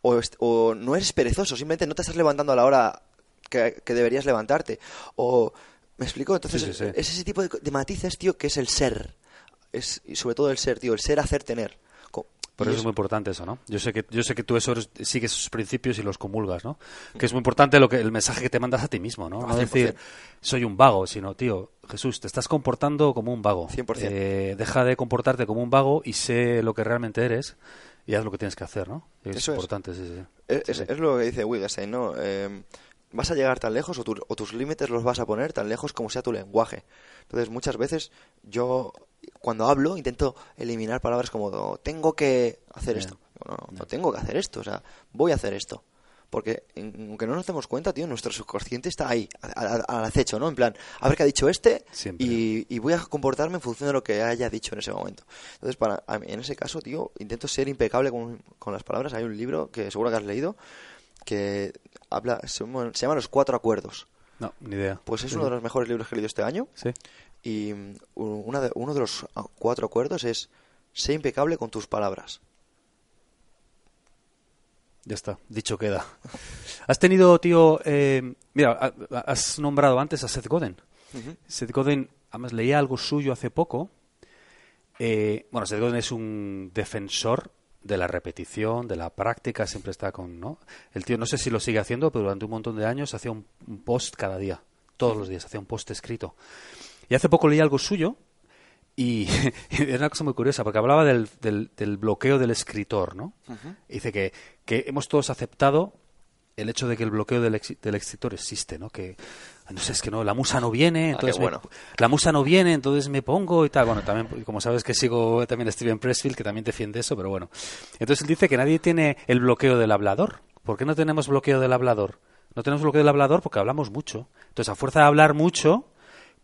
O, o no eres perezoso, simplemente no te estás levantando a la hora que, que deberías levantarte. O, ¿me explico? Entonces, Sí, sí, sí. es ese tipo de, de matices, tío, que es el ser. Es, y sobre todo el ser, tío, el ser, hacer, tener. Por eso es muy importante eso, ¿no? Yo sé que yo sé que tú eso sigues esos principios y los comulgas, ¿no? Que es muy importante lo que el mensaje que te mandas a ti mismo, ¿no? No 100%. decir soy un vago, sino tío, Jesús, te estás comportando como un vago. 100%. Eh, deja de comportarte como un vago y sé lo que realmente eres y haz lo que tienes que hacer, ¿no? Es Eso es. importante, sí, sí. Es, Sí, es- sí. es lo que dice Wittgenstein, ¿no? Eh, vas a llegar tan lejos o, tu- o tus límites los vas a poner tan lejos como sea tu lenguaje. Entonces, muchas veces yo, cuando hablo, intento eliminar palabras como tengo que hacer esto. No, no, no tengo que hacer esto, o sea, voy a hacer esto. Porque, aunque no nos demos cuenta, tío, nuestro subconsciente está ahí, al acecho, ¿no? En plan, a ver qué ha dicho este y, y voy a comportarme en función de lo que haya dicho en ese momento. Entonces, para, en ese caso, tío, intento ser impecable con, con las palabras. Hay un libro que seguro que has leído que habla, se, llama- se llama Los Cuatro Acuerdos. No, ni idea. Pues es uno de los mejores libros que he leído este año. Sí. Y mm, una de- uno de los cuatro acuerdos es sé impecable con tus palabras. Ya está, dicho queda. Has tenido, tío, eh, mira, ha- has nombrado antes a Seth Godin. Seth Godin, además leía algo suyo hace poco. Eh, bueno, Seth Godin es un defensor de la repetición, de la práctica, siempre está con, ¿no? El tío, no sé si lo sigue haciendo, pero durante un montón de años hacía un, post cada día, todos los días, hacía un post escrito. Y hace poco leí algo suyo y era una cosa muy curiosa, porque hablaba del, del, del bloqueo del escritor, ¿no? Dice que, que hemos todos aceptado el hecho de que el bloqueo del, ex- del escritor existe, ¿no? Que, no sé, es que no, la musa no viene, Ah, entonces me- bueno. la musa no viene, entonces me pongo y tal. Bueno, también, como sabes que sigo también a Steven Pressfield, que también defiende eso, pero bueno. Entonces él dice que nadie tiene el bloqueo del hablador. ¿Por qué no tenemos bloqueo del hablador? No tenemos bloqueo del hablador porque hablamos mucho. Entonces, a fuerza de hablar mucho,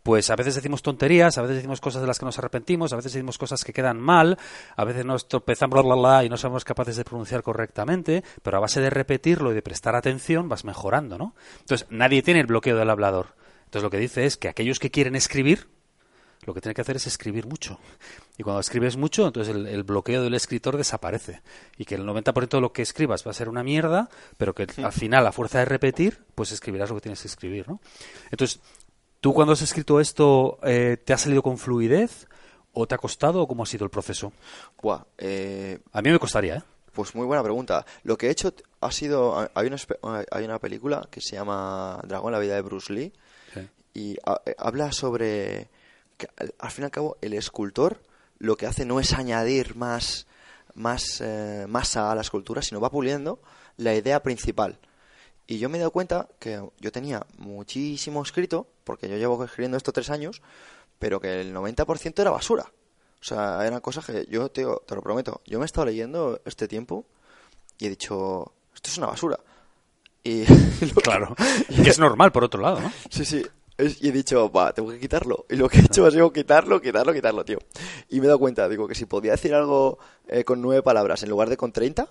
pues a veces decimos tonterías, a veces decimos cosas de las que nos arrepentimos, a veces decimos cosas que quedan mal, a veces nos tropezamos bla, bla, bla, y no somos capaces de pronunciar correctamente, pero a base de repetirlo y de prestar atención vas mejorando, ¿no? Entonces, nadie tiene el bloqueo del hablador. Entonces, lo que dice es que aquellos que quieren escribir, lo que tienen que hacer es escribir mucho. Y cuando escribes mucho, entonces el, el bloqueo del escritor desaparece. Y que el 90% de lo que escribas va a ser una mierda, pero que al final, a fuerza de repetir, pues escribirás lo que tienes que escribir, ¿no? Entonces, ¿tú cuando has escrito esto, eh, te ha salido con fluidez? ¿O te ha costado? ¿O cómo ha sido el proceso? Buah, eh, A mí me costaría, ¿eh? Pues muy buena pregunta. Lo que he hecho ha sido... Hay una, espe- hay una película que se llama Dragón, la vida de Bruce Lee. Sí. Y ha- eh, habla sobre... Que, al, al fin y al cabo, el escultor lo que hace no es añadir más, más eh, masa a la escultura, sino va puliendo la idea principal. Y yo me he dado cuenta que yo tenía muchísimo escrito, porque yo llevo escribiendo esto tres años, pero que el 90% era basura. O sea, eran cosas que yo te, te lo prometo. Yo me he estado leyendo este tiempo y he dicho, esto es una basura. Y Claro. que es normal, por otro lado, ¿no? Sí, sí. Y he dicho, va, tengo que quitarlo. Y lo que he hecho ha sido quitarlo, quitarlo, quitarlo, tío. Y me he dado cuenta, digo, que si podía decir algo eh, con nueve palabras en lugar de con treinta,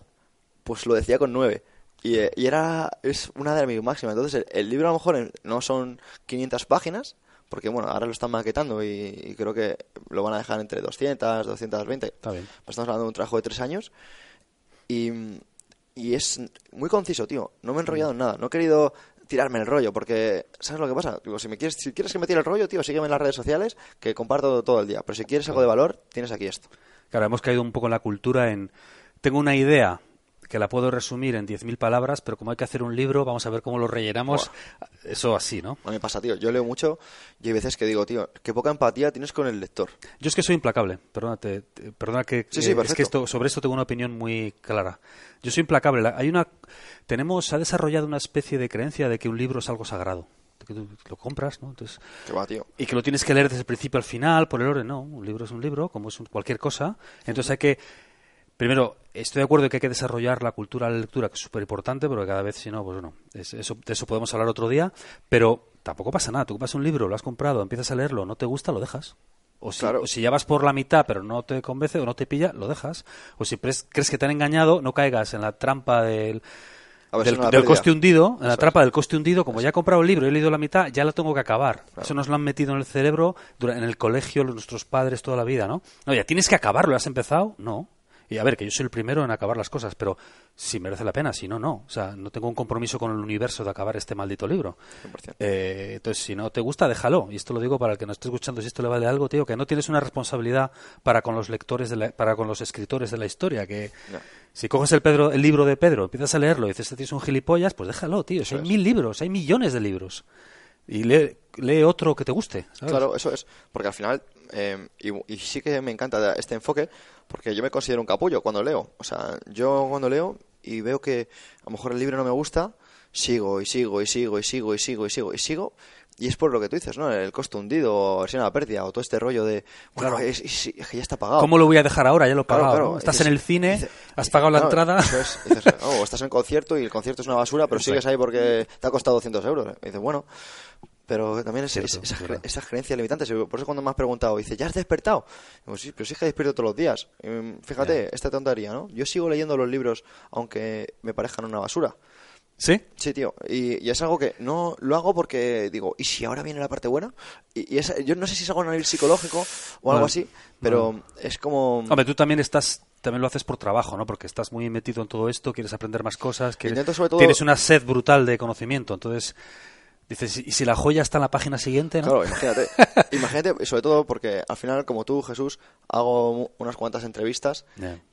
pues lo decía con nueve. Y, y era, es una de mis máximas. Entonces, el, el libro a lo mejor no son 500 páginas, porque bueno, ahora lo están maquetando y, y creo que lo van a dejar entre 200, 220. Está bien. Estamos hablando de un trabajo de tres años. Y, y es muy conciso, tío. No me he enrollado en nada. No he querido tirarme el rollo, porque ¿sabes lo que pasa? Digo, si, me quieres, si quieres que me tire el rollo, tío, sígueme en las redes sociales, que comparto todo el día. Pero si quieres algo de valor, tienes aquí esto. Claro, hemos caído un poco en la cultura en... Tengo una idea que la puedo resumir en 10.000 palabras, pero como hay que hacer un libro, vamos a ver cómo lo rellenamos. Eso así, ¿no? A mí me pasa, tío. Yo leo mucho y hay veces que digo, tío, qué poca empatía tienes con el lector. Yo es que soy implacable, perdona, te- te- perdona que Sí, sí, eh, es que esto, sobre esto tengo una opinión muy clara. Yo soy implacable. La- Hay una, tenemos, se ha desarrollado una especie de creencia de que un libro es algo sagrado, que tú lo compras, ¿no? Entonces, va, tío. y que lo tienes que leer desde el principio al final, por el orden, no. Un libro es un libro, como es un- cualquier cosa. Entonces hay que, primero, estoy de acuerdo en que hay que desarrollar la cultura de la lectura, que es súper importante, pero cada vez si no, pues bueno, es- eso, de eso podemos hablar otro día, pero tampoco pasa nada. Tú compras un libro, lo has comprado, empiezas a leerlo, no te gusta, lo dejas. O si, Claro. o si ya vas por la mitad pero no te convence o no te pilla, lo dejas. O si crees que te han engañado, no caigas en la trampa del, ver, la coste hundido, en la trampa del coste hundido, como ya he comprado el libro y he leído la mitad, ya lo tengo que acabar. Eso nos lo han metido en el cerebro en el colegio, nuestros padres toda la vida, ¿no? No, ya tienes que acabarlo, ¿has empezado? No. Y a ver, que yo soy el primero en acabar las cosas, pero si merece la pena, si no, no. O sea, no tengo un compromiso con el universo de acabar este maldito libro. 100%. Eh, entonces, si no te gusta, déjalo. Y esto lo digo para el que nos esté escuchando, si esto le vale algo, tío, que no tienes una responsabilidad para con los lectores, de la- para con los escritores de la historia. Que si coges el, Pedro, el libro de Pedro, empiezas a leerlo y dices, este tío es un gilipollas, pues déjalo, tío. Si hay mil libros, hay millones de libros. Y lee, lee otro que te guste. Claro, eso es. Porque al final, eh, y sí que me encanta este enfoque, porque yo me considero un capullo cuando leo. O sea, yo cuando leo y veo que a lo mejor el libro no me gusta, sigo y sigo y sigo y sigo y sigo y sigo y sigo. Y es por lo que tú dices, ¿no? El costo hundido, o versión a la pérdida, o todo este rollo de, bueno, Claro. es, es- es que ya está pagado. ¿Cómo lo voy a dejar ahora? Ya lo he pagado. claro. ¿no? Estás en el cine, dice- has pagado la entrada. Dices, oh, o estás en concierto y el concierto es una basura, pero sigues ahí porque te ha costado 200 euros. Y dices, bueno, pero también es, Cierto, es- esa, es verdad. cre- esa creencia limitante. Por eso cuando me has preguntado, dice, ¿ya has despertado? Digo, sí, pero sí que despierto todos los días. Mm, fíjate, esta tontería, ¿no? Yo sigo leyendo los libros aunque me parezcan una basura. ¿Sí? Sí, tío. Y, y es algo que no lo hago porque digo, ¿y si ahora viene la parte buena? Y, y es- yo no sé si es algo a nivel psicológico o algo así, pero es como... Hombre, tú también estás, también lo haces por trabajo, ¿no? Porque estás muy metido en todo esto, quieres aprender más cosas, todo- tienes una sed brutal de conocimiento. Entonces, dices, ¿y si la joya está en la página siguiente, no? Claro, imagínate. imagínate, sobre todo porque al final, como tú, Jesús, hago unas cuantas entrevistas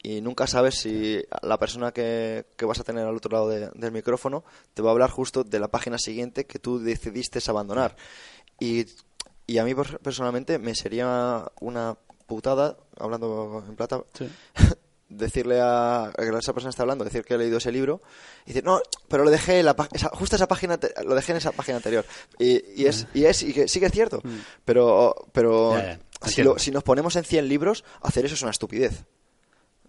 y nunca sabes si la persona que, que vas a tener al otro lado de- del micrófono te va a hablar justo de la página siguiente que tú decidiste abandonar. Y, y a mí per- personalmente me sería una putada, hablando en plata, Sí. decirle a, a que esa persona está hablando, decir que he leído ese libro, y decir, no, pero lo dejé en la, esa- justo esa página, lo dejé en esa página anterior. Y, y es, y es, y que sí que es cierto, pero, pero Mm. Ya, ya, si, lo- si nos ponemos en 100 libros, hacer eso es una estupidez.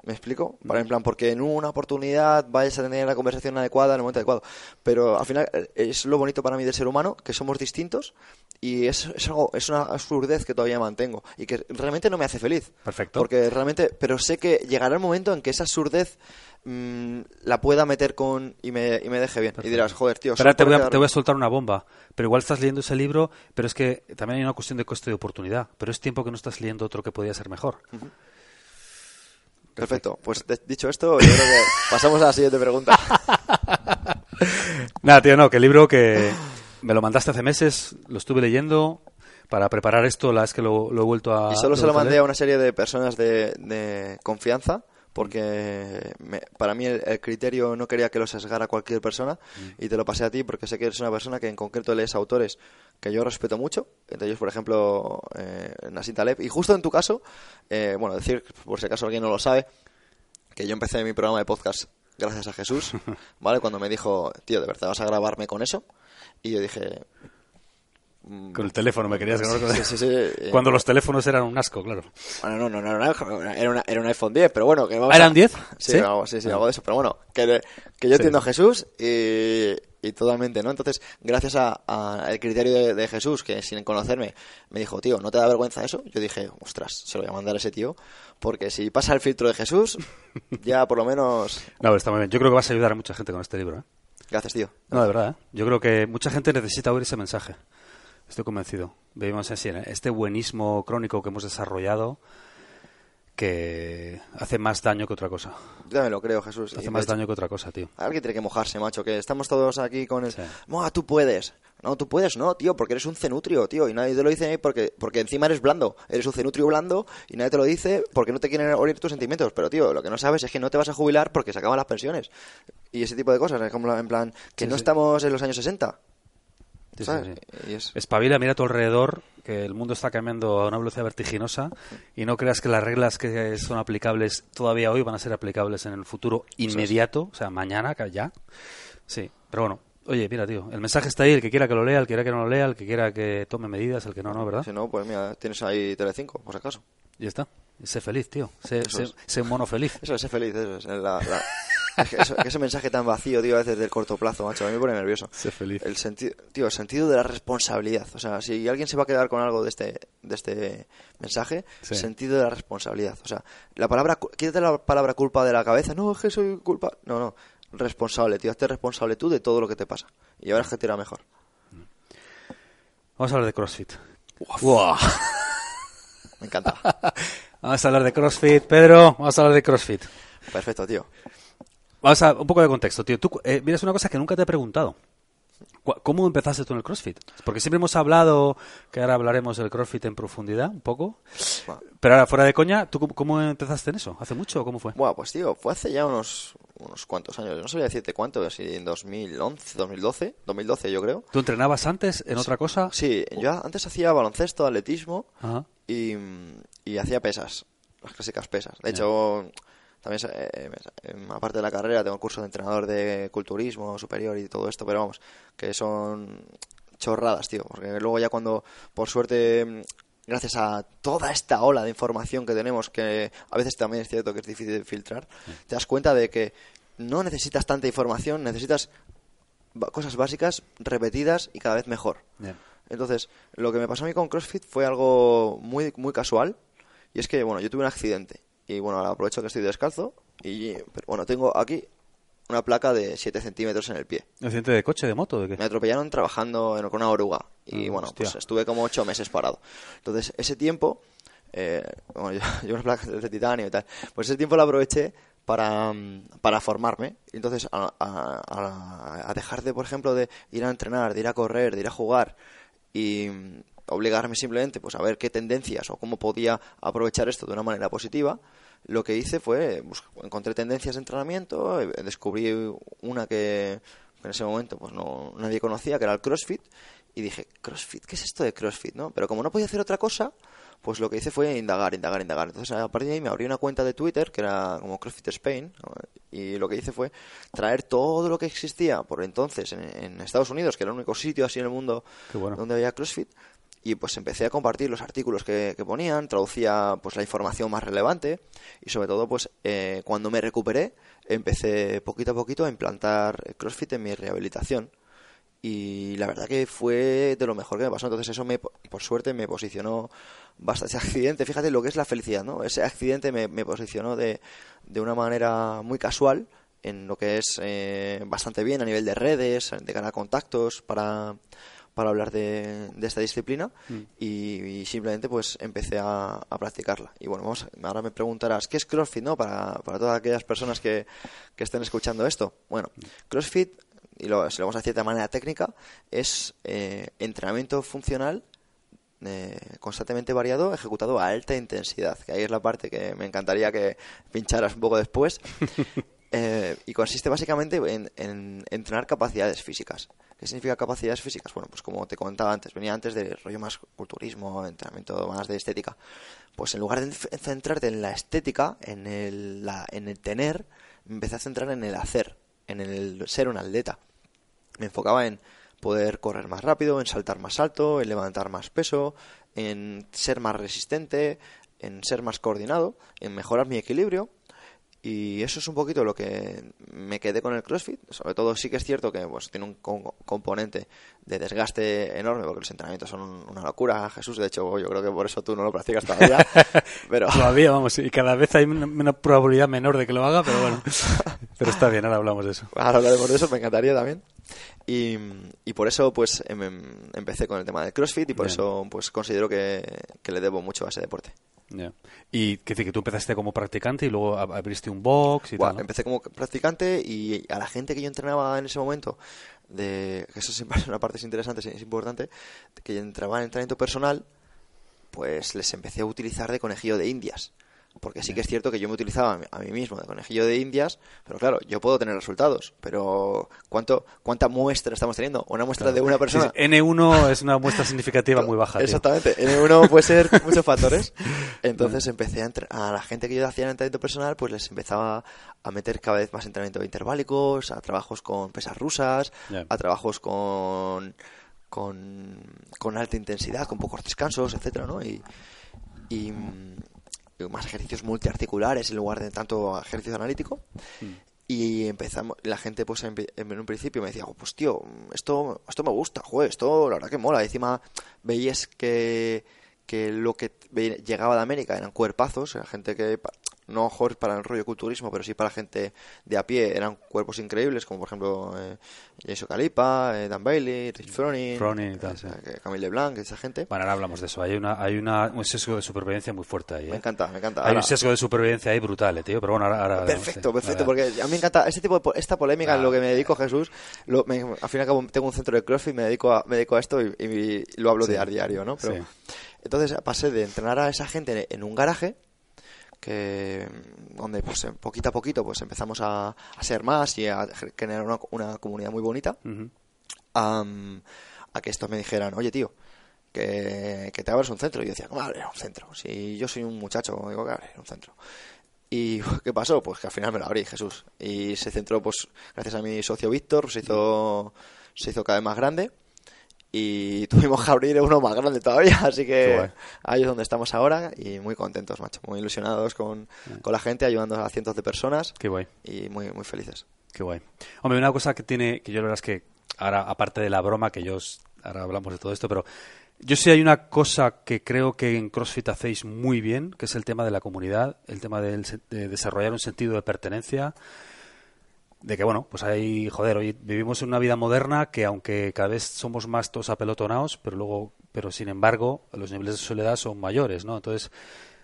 ¿Me explico? Para, en plan, porque en una oportunidad vayas a tener la conversación adecuada en el momento adecuado. Pero al final eh, es lo bonito para mí del ser humano, que somos distintos y es, es algo, es una absurdez que todavía mantengo y que realmente no me hace feliz. Perfecto. Porque realmente, pero sé que llegará el momento en que esa absurdez mm, la pueda meter con y me, y me deje bien. Y dirás, joder, tío, Espera, te voy, a, te voy a soltar una bomba. Pero igual estás leyendo ese libro, pero es que también hay una cuestión de coste de oportunidad. Pero es tiempo que no estás leyendo otro que podría ser mejor. Perfecto. Pues de- dicho esto, yo creo que pasamos a la siguiente pregunta. Nada, tío, no, que el libro que me lo mandaste hace meses, lo estuve leyendo para preparar esto, la vez que lo, lo he vuelto a... Y solo se lo mandé a una serie de personas de, de confianza, porque me- para mí el, el criterio no quería que lo sesgara cualquier persona, y te lo pasé a ti porque sé que eres una persona que en concreto lees autores que yo respeto mucho, entre ellos, por ejemplo, eh, Nassim Taleb. Y justo en tu caso, eh, bueno, decir, por si acaso alguien no lo sabe, que yo empecé mi programa de podcast gracias a Jesús, ¿vale? Cuando me dijo, tío, ¿de verdad vas a grabarme con eso? Y yo dije... mm, Con el teléfono me querías grabar. Sí, sí, sí, eh, Cuando los teléfonos eran un asco, claro. bueno, no, no, no, no, era, una- era un iPhone 10, pero bueno, que vamos ¿Ah, eran a- 10? Sí, ¿Sí? algo, sí, sí, algo de eso, pero bueno, que, que yo Sí. entiendo a Jesús y, y totalmente, ¿no? Entonces, gracias a- a el criterio de, de Jesús, que sin conocerme me dijo, tío, ¿no te da vergüenza eso? Yo dije, ostras, se lo voy a mandar a ese tío, porque si pasa el filtro de Jesús, ya por lo menos... No, pero está muy bien. Yo creo que vas a ayudar a mucha gente con este libro, ¿eh? Gracias, tío. No, de verdad, ¿eh? Yo creo que mucha gente necesita oír ese mensaje. Estoy convencido. Vivimos así, ¿eh? este buenismo crónico que hemos desarrollado que hace más daño que otra cosa. Yo también lo creo, Jesús. Hace Y, más hecho, daño que otra cosa, tío. Alguien tiene que mojarse, macho, que estamos todos aquí con el... Sí. Tú puedes. No, tú puedes, no, tío, porque eres un cenutrio, tío, y nadie te lo dice porque, porque encima eres blando. Eres un cenutrio blando y nadie te lo dice porque no te quieren oír tus sentimientos. Pero, tío, lo que no sabes es que no te vas a jubilar porque se acaban las pensiones. Y ese tipo de cosas, es como en plan, que Sí, no sí. estamos en los años 60. Sí, ¿sabes? sí. Espabila, mira a tu alrededor, que el mundo está cambiando a una velocidad vertiginosa y no creas que las reglas que son aplicables todavía hoy van a ser aplicables en el futuro inmediato, o sea, mañana, ya. Sí, pero bueno. Oye, mira, tío, el mensaje está ahí, el que quiera que lo lea, el que quiera que no lo lea, el que quiera que tome medidas, el que no, no, ¿verdad? Si no, pues mira, tienes ahí Telecinco, por si acaso. Y ya está. Sé feliz, tío. Sé, sé- sé mono feliz. Eso, sé feliz, eso es. la- la- es que eso- que ese mensaje tan vacío, tío, a veces del corto plazo, macho, a mí me pone nervioso. Sé feliz. El sentido, tío, el sentido de la responsabilidad. O sea, si alguien se va a quedar con algo de este, de este mensaje, Sí. sentido de la responsabilidad. O sea, la palabra, quítate la palabra culpa de la cabeza. No, es que soy culpa. No, no. Responsable, tío. Hazte responsable tú de todo lo que te pasa. Y ahora es que te irá mejor. Vamos a hablar de CrossFit. Buah. Me encanta. Vamos a hablar de CrossFit. Pedro, vamos a hablar de CrossFit. Perfecto, tío. Vamos a un poco de contexto, tío. Tú, eh, mira, es una cosa que nunca te he preguntado. ¿Cómo empezaste tú en el CrossFit? Porque siempre hemos hablado, que ahora hablaremos del CrossFit en profundidad, un poco. Bueno, Pero ahora, fuera de coña, ¿tú cómo- empezaste en eso? ¿Hace mucho o cómo fue? Buah, pues tío, fue hace ya unos, unos cuantos años. No sabía decirte cuánto, si en 2011, 2012, 2012 yo creo. ¿Tú entrenabas antes en otra cosa? Sí, yo antes hacía baloncesto, atletismo y, y hacía pesas, las clásicas pesas. De hecho, también, eh, eh, aparte de la carrera, tengo el curso de entrenador de culturismo superior y todo esto, pero vamos, que son chorradas, tío. Porque luego ya cuando, por suerte, gracias a toda esta ola de información que tenemos, que a veces también es cierto que es difícil de filtrar, te das cuenta de que no necesitas tanta información, necesitas cosas básicas, repetidas y cada vez mejor. Entonces, lo que me pasó a mí con CrossFit fue algo muy, muy casual. Y es que, bueno, yo tuve un accidente. Y bueno, ahora aprovecho que estoy descalzo. Y pero, bueno, tengo aquí una placa de 7 centímetros en el pie. ¿Accidente de coche, de moto? ¿De qué? Me atropellaron trabajando en- con una oruga. Y Ah, bueno, hostia. pues estuve como 8 meses parado. Entonces, ese tiempo. Eh, bueno, yo llevo unas placas de titanio y tal. Pues ese tiempo lo aproveché para, mm, para formarme. Entonces, a, a- a- a dejar de, por ejemplo, de ir a entrenar, de ir a correr, de ir a jugar y mm, obligarme simplemente pues a ver qué tendencias o cómo podía aprovechar esto de una manera positiva lo que hice fue encontré tendencias de entrenamiento eh, descubrí una que en ese momento pues no nadie conocía que era el CrossFit y dije CrossFit qué es esto de CrossFit no pero como no podía hacer otra cosa pues lo que hice fue indagar, indagar, indagar. Entonces, a partir de ahí me abrí una cuenta de Twitter, que era como CrossFit Spain, ¿no? y lo que hice fue traer todo lo que existía por entonces en, en Estados Unidos, que era el único sitio así en el mundo bueno. donde había CrossFit, y pues empecé a compartir los artículos que, ponían, traducía pues la información más relevante, y sobre todo pues eh, cuando me recuperé, empecé poquito a poquito a implantar CrossFit en mi rehabilitación y la verdad que fue de lo mejor que me pasó. Entonces eso me, por suerte me posicionó bastante. Ese accidente, fíjate lo que es la felicidad, ¿no? Ese accidente me, me posicionó de, de una manera muy casual en lo que es eh, bastante bien a nivel de redes, de ganar contactos para, para hablar de, de esta disciplina y, y simplemente pues empecé a, a practicarla. Y bueno, vamos, ahora me preguntarás, ¿qué es CrossFit, no? Para, para todas aquellas personas que, que estén escuchando esto. Bueno, CrossFit y lo, si lo vamos a decir de manera técnica, es eh, entrenamiento funcional eh, constantemente variado, ejecutado a alta intensidad. Que ahí es la parte que me encantaría que pincharas un poco después. Eh, y consiste básicamente en, en entrenar capacidades físicas. ¿Qué significa capacidades físicas? Bueno, pues como te contaba antes, venía antes del rollo más culturismo, entrenamiento más de estética. Pues en lugar de centrarte en la estética, en el, la- en el tener, me empecé a centrar en el hacer, en el ser un atleta. Me enfocaba en poder correr más rápido, en saltar más alto, en levantar más peso, en ser más resistente, en ser más coordinado, en mejorar mi equilibrio. Y eso es un poquito lo que me quedé con el CrossFit. Sobre todo sí que es cierto que pues, tiene un co- componente de desgaste enorme porque los entrenamientos son un- una locura, Jesús. De hecho, yo creo que por eso tú no lo practicas todavía. pero Todavía, vamos, y cada vez hay una, probabilidad menor de que lo haga, pero bueno. Pero está bien, ahora hablamos de eso. ahora hablaremos de eso, me encantaría también. Y, y por eso pues em- em- empecé con el tema del CrossFit y por Bien. eso pues considero que, que le debo mucho a ese deporte. Ya. Y que, que tú empezaste como practicante y luego ab- abriste un box y tal. ¿no? Empecé como practicante y a la gente que yo entrenaba en ese momento, de, que eso siempre es una parte interesante, es importante, que yo entraba en entrenamiento personal, pues les empecé a utilizar de conejillo de indias. Porque sí que es cierto que yo me utilizaba a mí- mismo de conejillo de indias, pero claro, yo puedo tener resultados, pero ¿cuánto, ¿cuánta muestra estamos teniendo? Una muestra de una persona. Sí, sí, N1 es una muestra significativa muy baja. Exactamente, en uno puede ser muchos factores. Entonces empecé a, entre- a la gente que yo hacía en entrenamiento personal, pues les empezaba a meter cada vez más entrenamiento interválicos, a trabajos con pesas rusas, a trabajos con, con, con alta intensidad, con pocos descansos, etcétera, ¿no? Y, y, mm, y más ejercicios multiarticulares en lugar de tanto ejercicio analítico. Y empezamos, la gente pues en, en un principio me decía, "Oh, pues tío, esto, esto me gusta, joder, esto la verdad que mola. Y encima veías que, que lo que llegaba de América eran cuerpazos, era gente que no mejor para el rollo culturismo, pero sí para gente de a pie, eran cuerpos increíbles, como por ejemplo eh, Jason Calipa, eh, Dan Bailey, Rich Froning, Froning tal, sí. eh, Camille LeBlanc, esa gente. Bueno, ahora hablamos de eso. Hay, una, hay una, un sesgo de supervivencia muy fuerte ahí. ¿eh? Me encanta, me encanta. Hay Ahora- un sesgo de supervivencia ahí brutal, eh, tío. Pero bueno, ahora. ahora Perfecto, perfecto, porque a mí me encanta este tipo de esta polémica en Ah. lo que me dedico Jesús. Lo, me- al fin y al cabo tengo un centro de CrossFit, me dedico a, me dedico a esto y, y lo hablo Sí. de a diario, ¿no? Pero, Sí. Entonces pasé de entrenar a esa gente en un garaje que donde pues poquito a poquito pues empezamos a, a ser más y a generar una, una comunidad muy bonita am, a que estos me dijeran, oye tío, que, que te abras un centro. Y yo decía, ¿cómo abrir un centro? Si yo soy un muchacho, digo que abrir un centro. ¿Y qué pasó? Pues que al final me lo abrí, Jesús. Y ese centro, pues gracias a mi socio Víctor, se hizo, se hizo cada vez más grande. Y tuvimos que abrir uno más grande todavía, así que guay. ahí es donde estamos ahora y muy contentos, macho, muy ilusionados con, con la gente, ayudando a cientos de personas Qué guay. y muy, muy felices. Qué guay. Hombre, una cosa que tiene, que yo la verdad es que ahora, aparte de la broma, que yo, ahora hablamos de todo esto, pero yo sí hay una cosa que creo que en CrossFit hacéis muy bien, que es el tema de la comunidad, el tema se- de desarrollar un sentido de pertenencia, de que, bueno, pues hay, joder, hoy vivimos en una vida moderna que aunque cada vez somos más todos apelotonados, pero luego, pero sin embargo, los niveles de soledad son mayores, ¿no? Entonces,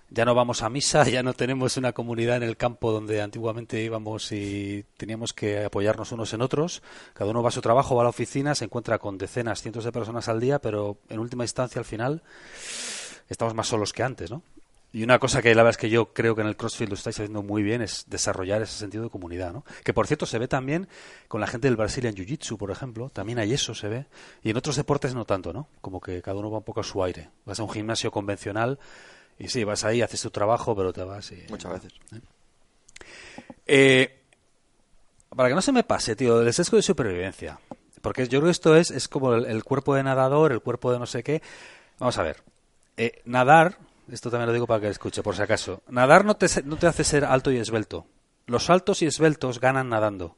ya no vamos a misa, ya no tenemos una comunidad en el campo donde antiguamente íbamos y teníamos que apoyarnos unos en otros. Cada uno va a su trabajo, va a la oficina, se encuentra con decenas, cientos de personas al día, pero en última instancia, al final, estamos más solos que antes, ¿no? Y una cosa que la verdad es que yo creo que en el CrossFit lo estáis haciendo muy bien es desarrollar ese sentido de comunidad, ¿no? Que por cierto se ve también con la gente del Brazilian Jiu-Jitsu, por ejemplo, también hay eso, se ve. Y en otros deportes no tanto, ¿no? Como que cada uno va un poco a su aire. Vas a un gimnasio convencional y sí, vas ahí, haces tu trabajo, pero te vas y... Muchas veces. Eh, para que no se me pase, tío, el sesgo de supervivencia. Porque yo creo que esto es, es como el, el cuerpo de nadador, el cuerpo de no sé qué. Vamos a ver. Eh, nadar, esto también lo digo para que escuche, por si acaso. Nadar no te, no te hace ser alto y esbelto. Los altos y esbeltos ganan nadando.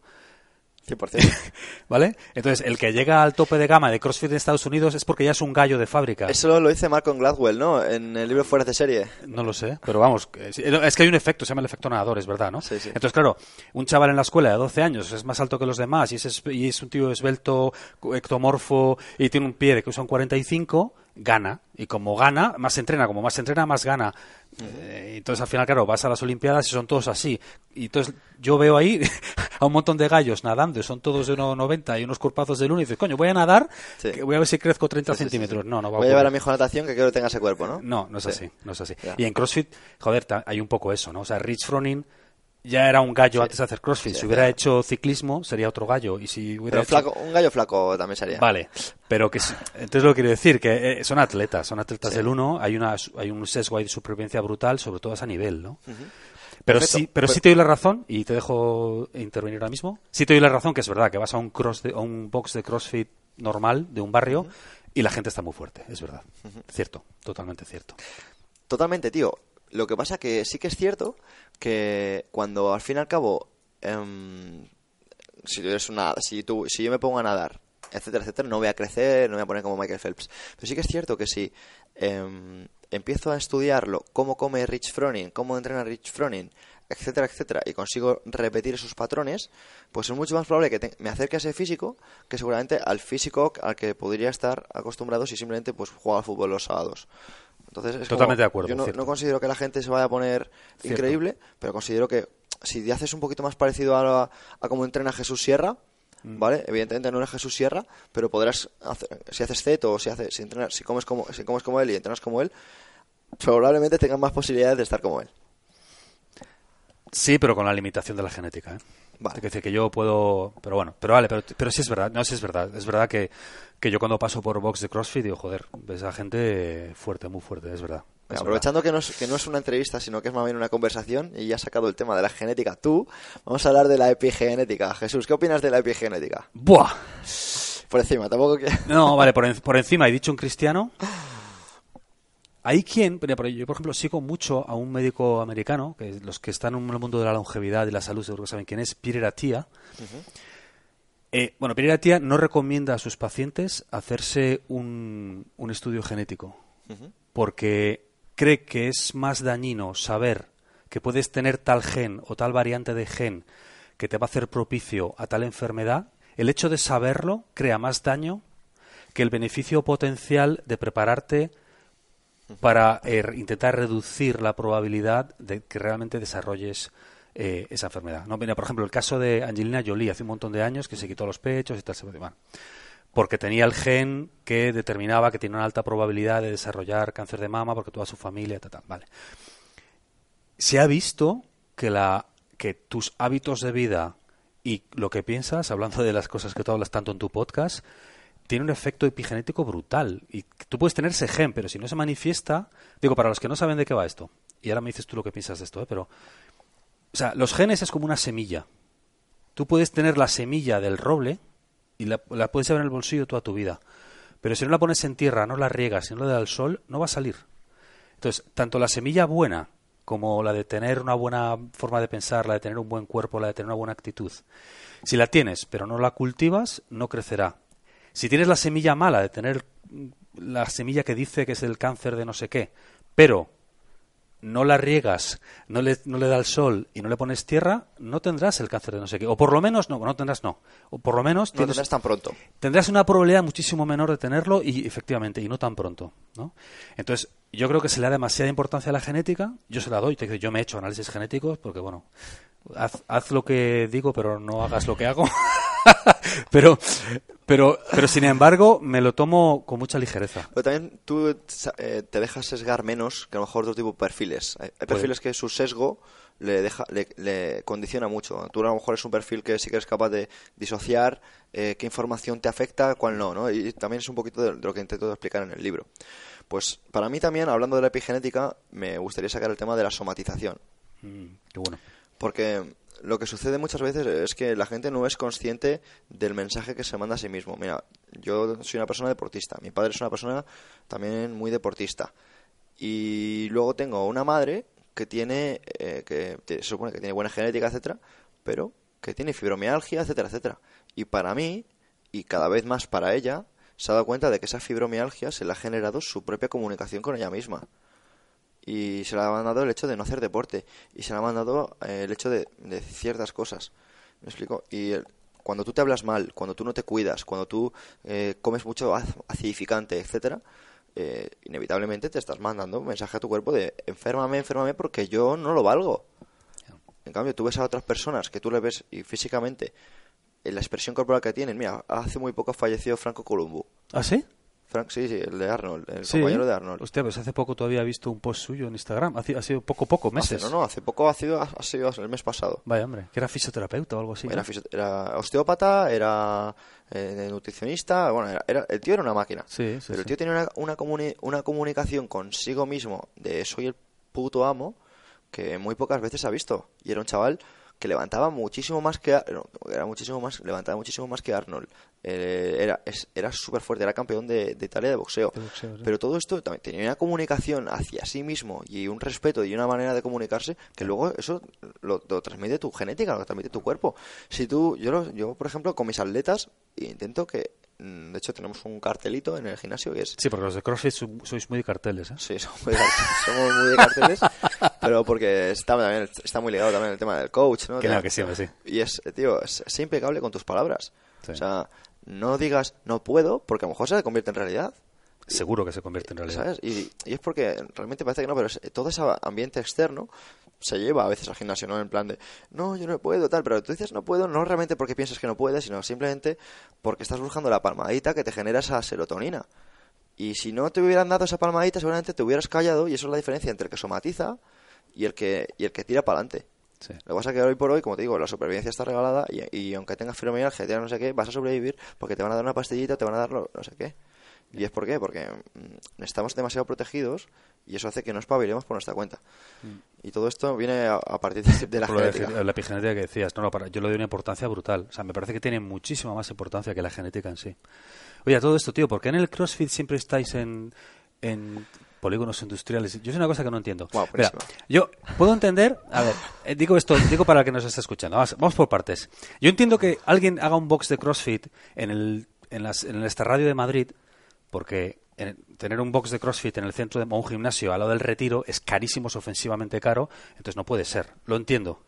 100%. ¿Vale? Entonces, el que llega al tope de gama de CrossFit en Estados Unidos es porque ya es un gallo de fábrica. Eso lo dice Malcolm Gladwell, ¿no? En el libro Fuera de serie. No lo sé, pero vamos, sí, es que hay un efecto, se llama el efecto nadador, es verdad, ¿no? Sí, sí. Entonces, claro, un chaval en la escuela de 12 años es más alto que los demás y es, es- y es un tío esbelto, ectomorfo y tiene un pie de que son 45, gana. Y como gana, más se entrena, como más se entrena, más gana. Eh, entonces, al final, claro, vas a las Olimpiadas y son todos así. Y entonces yo veo ahí a un montón de gallos nadando y son todos de 1,90 y unos cuerpazos del uno y dices, coño, voy a nadar, Sí. que voy a ver si crezco 30 Sí, sí, sí, centímetros. No, no va a Voy a llevar a mi hijo a natación que quiero que tenga ese cuerpo, ¿no? No, no es Sí. así, no es así. Ya. Y en CrossFit, joder, hay un poco eso, ¿no? O sea, Rich Froning ya era un gallo antes de hacer CrossFit. Sí, si hubiera hecho ciclismo, sería otro gallo. Y si hubiera Pero hecho- flaco, un gallo flaco también sería. Vale, pero que entonces lo que quiero decir que eh, son atletas, son atletas Sí. del uno, hay una hay un sesgo ahí de supervivencia brutal, sobre todo a ese nivel, ¿no? Pero Perfecto. sí, pero sí Pero- te doy la razón y te dejo intervenir ahora mismo. Sí te doy la razón que es verdad que vas a un cross de, a un box de CrossFit normal de un barrio y la gente está muy fuerte, es verdad. Cierto, totalmente cierto. Totalmente, tío. Lo que pasa que sí que es cierto que cuando al fin y al cabo, em, si eres una, si tú, si yo me pongo a nadar, etcétera, etcétera, no voy a crecer, no voy a poner como Michael Phelps. Pero sí que es cierto que si em, empiezo a estudiarlo, cómo come Rich Froning, cómo entrena Rich Froning, etcétera, etcétera, y consigo repetir esos patrones, pues es mucho más probable que me acerque a ese físico que seguramente al físico al que podría estar acostumbrado si simplemente pues juega al fútbol los sábados. Entonces, es Totalmente como- de acuerdo, Yo no, considero que la gente se vaya a poner Cierto. increíble, pero considero que si haces un poquito más parecido a, la- a cómo entrena Jesús Sierra, Mm. ¿vale? Evidentemente no eres Jesús Sierra, pero podrás hacer, si haces ceto o si haces, si entrenas, si comes como, si comes como él y entrenas como él, probablemente tengas más posibilidades de estar como él. Sí, pero con la limitación de la genética. ¿eh? Vale. Es decir, que yo puedo. Pero bueno, pero vale, pero, pero sí es verdad. No, sí es verdad. Es verdad que, que yo cuando paso por box de CrossFit digo, joder, ves a gente fuerte, muy fuerte, es verdad. Es verdad. Aprovechando que no, es, que no es una entrevista, sino que es más bien una conversación y ya has sacado el tema de la genética tú, vamos a hablar de la epigenética. Jesús, ¿qué opinas de la epigenética? ¡Buah! Por encima, tampoco que... No, vale, por, en- por encima he dicho un cristiano. Hay quien, yo por ejemplo sigo mucho a un médico americano, que los que están en el mundo de la longevidad y la salud seguro que saben quién es, Peter Attia. Eh, bueno, Peter Attia no recomienda a sus pacientes hacerse un, un estudio genético, porque cree que es más dañino saber que puedes tener tal gen o tal variante de gen que te va a hacer propicio a tal enfermedad, el hecho de saberlo crea más daño que el beneficio potencial de prepararte para eh, intentar reducir la probabilidad de que realmente desarrolles eh, esa enfermedad. ¿no? Por ejemplo, el caso de Angelina Jolie hace un montón de años que se quitó los pechos y tal, se bueno, porque tenía el gen que determinaba que tiene una alta probabilidad de desarrollar cáncer de mama porque toda su familia, tal, tal, vale. Se ha visto que la que tus hábitos de vida y lo que piensas, hablando de las cosas que tú hablas tanto en tu podcast, tiene un efecto epigenético brutal. Y tú puedes tener ese gen, pero si no se manifiesta, digo, para los que no saben de qué va esto, y ahora me dices tú lo que piensas de esto, ¿eh? pero, o sea, los genes es como una semilla. Tú puedes tener la semilla del roble y la, puedes llevar en el bolsillo toda tu vida. Pero si no la pones en tierra, no la riegas, si no le das al sol, no va a salir. Entonces, tanto la semilla buena como la de tener una buena forma de pensar, la de tener un buen cuerpo, la de tener una buena actitud. Si la tienes, pero no la cultivas, no crecerá. Si tienes la semilla mala de tener la semilla que dice que es el cáncer de no sé qué, pero no la riegas, no le, no le da el sol y no le pones tierra, no tendrás el cáncer de no sé qué. O por lo menos, no, no tendrás, no. O por lo menos... No tendrás tan pronto. Tendrás una probabilidad muchísimo menor de tenerlo y efectivamente, y no tan pronto. ¿no? Entonces, yo creo que se le da demasiada importancia a la genética. Yo se la doy. Yo me he hecho análisis genéticos porque, bueno, haz, haz lo que digo, pero no hagas lo que hago. pero, pero, pero sin embargo, me lo tomo con mucha ligereza. Pero también tú eh, te dejas sesgar menos que a lo mejor otro tipo de perfiles. Hay, perfiles que su sesgo le, deja, le, condiciona mucho. Tú a lo mejor es un perfil que sí que eres capaz de disociar eh, qué información te afecta, cuál no, ¿no? Y también es un poquito de, lo que intento explicar en el libro. Pues para mí también, hablando de la epigenética, me gustaría sacar el tema de la somatización. Mm, qué bueno. Porque lo que sucede muchas veces es que la gente no es consciente del mensaje que se manda a sí mismo. Mira, yo soy una persona deportista, mi padre es una persona también muy deportista. Y luego tengo una madre que tiene, eh, que se supone que tiene buena genética, etcétera, pero que tiene fibromialgia, etcétera, etcétera. Y para mí, y cada vez más para ella, se ha dado cuenta de que esa fibromialgia se le ha generado su propia comunicación con ella misma y se le ha mandado el hecho de no hacer deporte y se le ha mandado eh, el hecho de, de ciertas cosas. ¿Me explico? Y cuando tú te hablas mal, cuando tú no te cuidas, cuando tú eh, comes mucho acidificante, etcétera, eh, inevitablemente te estás mandando un mensaje a tu cuerpo de enférmame, enférmame porque yo no lo valgo. En cambio, tú ves a otras personas que tú le ves y físicamente en la expresión corporal que tienen, mira, hace muy poco falleció Franco Columbo. ¿Ah, sí? Frank, sí, sí, el de Arnold, el compañero de Arnold. Hostia, pues hace poco todavía he visto un post suyo en Instagram. Ha, sido poco, poco, meses. no, no, hace poco ha sido, ha sido el mes pasado. Vaya, hombre, que era fisioterapeuta o algo así. Era, era osteópata, era eh, nutricionista, bueno, era, el tío era una máquina. Sí, sí, Pero el tío tenía una, una, una comunicación consigo mismo de soy el puto amo que muy pocas veces ha visto. Y era un chaval que levantaba muchísimo más que era muchísimo más levantaba muchísimo más que Arnold eh, era era súper fuerte era campeón de, Italia de boxeo, pero todo esto también tenía una comunicación hacia sí mismo y un respeto y una manera de comunicarse que luego eso lo, transmite tu genética lo transmite tu cuerpo si tú yo yo por ejemplo con mis atletas intento que Mm, de hecho, tenemos un cartelito en el gimnasio que es... Sí, porque los de CrossFit sois muy de carteles, ¿eh? Sí, somos muy de carteles, somos muy de carteles pero porque está, también, está muy ligado también el tema del coach, ¿no? Claro que sí, sí. Y es, tío, es, impecable con tus palabras. O sea, no digas no puedo, porque a lo mejor se convierte en realidad. Seguro que se convierte en realidad. Y, y, es porque realmente parece que no, pero todo ese ambiente externo se lleva a veces al gimnasio, ¿no? En plan de, no, yo no puedo, tal, pero tú dices no puedo, no realmente porque piensas que no puedes, sino simplemente porque estás buscando la palmadita que te genera esa serotonina. Y si no te hubieran dado esa palmadita, seguramente te hubieras callado, y eso es la diferencia entre el que somatiza y el que, y el que tira para adelante. Lo que pasa es que hoy por hoy, como te digo, la supervivencia está regalada y, y aunque tengas fibromialgia, no sé qué, vas a sobrevivir porque te van a dar una pastillita, te van a dar no sé qué. ¿Y es por qué? Porque mm, estamos demasiado protegidos y eso hace que no espabilemos por nuestra cuenta. Mm. Y todo esto viene a, partir de, la genética. La epigenética que decías, no, no, yo le doy una importancia brutal. O sea, me parece que tiene muchísima más importancia que la genética en sí. Oye, todo esto, tío, ¿por qué en el CrossFit siempre estáis en, en polígonos industriales? Yo es una cosa que no entiendo. yo puedo entender, a ver, eh, digo esto, digo para el que nos está escuchando, vamos, por partes. Yo entiendo que alguien haga un box de CrossFit en el, en, las, en el radio de Madrid porque en- tener un box de CrossFit en el centro de o un gimnasio al lado del retiro es carísimo, es ofensivamente caro, entonces no puede ser. Lo entiendo.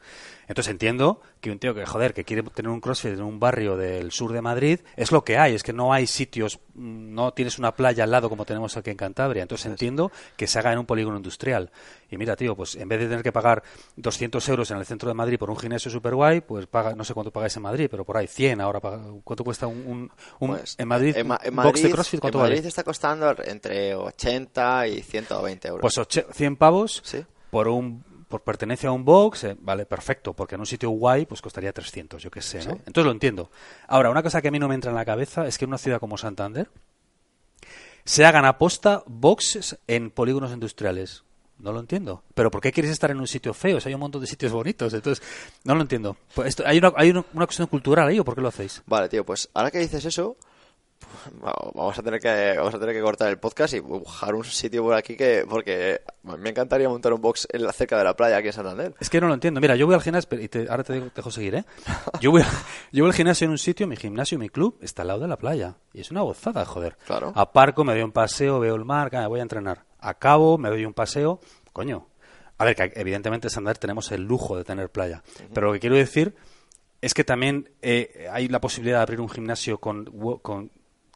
Entonces entiendo que un tío que, joder, que quiere tener un CrossFit en un barrio del sur de Madrid, es lo que hay, es que no hay sitios, mm, no tienes una playa al lado como tenemos aquí en Cantabria. Entonces entiendo que se haga en un polígono industrial. Y mira, tío, pues en vez de tener que pagar 200 euros en el centro de Madrid por un gimnasio super guay, pues paga, no sé cuánto pagáis en Madrid, pero por ahí 100 ahora. paga- ¿Cuánto cuesta un, un- un- Pues, en Madrid, en, en un box de Madrid- CrossFit? ¿Cuánto en vale? Madrid está costando entre 80 y 120 euros. Pues oche- 100 pavos Sí. por un por pertenencia a un box, eh, vale, perfecto, porque en un sitio guay pues costaría 300, yo qué sé, ¿no? Sí. Entonces lo entiendo. Ahora, una cosa que a mí no me entra en la cabeza es que en una ciudad como Santander se hagan aposta boxes en polígonos industriales. No lo entiendo. ¿Pero por qué quieres estar en un sitio feo? Si hay un montón de sitios bonitos. Entonces, no lo entiendo. Pues esto- hay una, hay una, una cuestión cultural ahí, ¿o por qué lo hacéis? Vale, tío, pues ahora que dices eso, vamos a tener que vamos a tener que cortar el podcast y buscar un sitio por aquí que porque me encantaría montar un box en la, cerca de la playa aquí en Santander. Es que no lo entiendo. Mira, yo voy al gimnasio, y te- ahora te digo- te dejo seguir, ¿eh? Yo voy, a- yo voy al gimnasio en un sitio, mi gimnasio, mi club, está al lado de la playa. Y es una gozada, joder. Claro. Aparco, me doy un paseo, veo el mar, ah, voy a entrenar. Acabo, me doy un paseo, coño. A ver, que evidentemente en Santander tenemos el lujo de tener playa. Pero lo que quiero decir es que también eh, hay la posibilidad de abrir un gimnasio con, con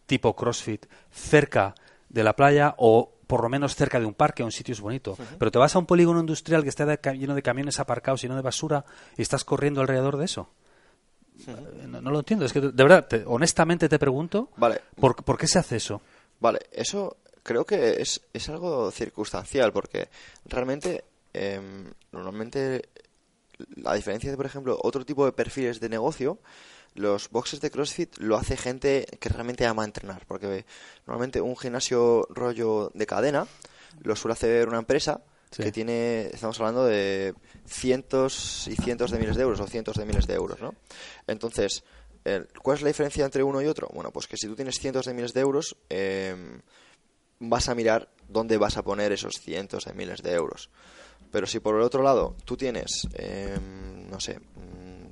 tipo CrossFit cerca de la playa o por lo menos cerca de un parque o un sitio es bonito. Pero te vas a un polígono industrial que está de lleno de camiones aparcados, lleno de basura y estás corriendo alrededor de eso. No, no lo entiendo. Es que de verdad, te- honestamente te pregunto, Vale. ¿por, por qué se hace eso? Vale, eso creo que es, es algo circunstancial porque realmente em, normalmente a diferencia de por ejemplo otro tipo de perfiles de negocio los boxes de CrossFit lo hace gente que realmente ama entrenar porque normalmente un gimnasio rollo de cadena lo suele hacer una empresa Sí. que tiene estamos hablando de cientos y cientos de miles de euros o cientos de miles de euros ¿no? entonces ¿cuál es la diferencia entre uno y otro? bueno pues que si tú tienes cientos de miles de euros em, vas a mirar dónde vas a poner esos cientos de miles de euros. Pero si por el otro lado tú tienes, em, no sé,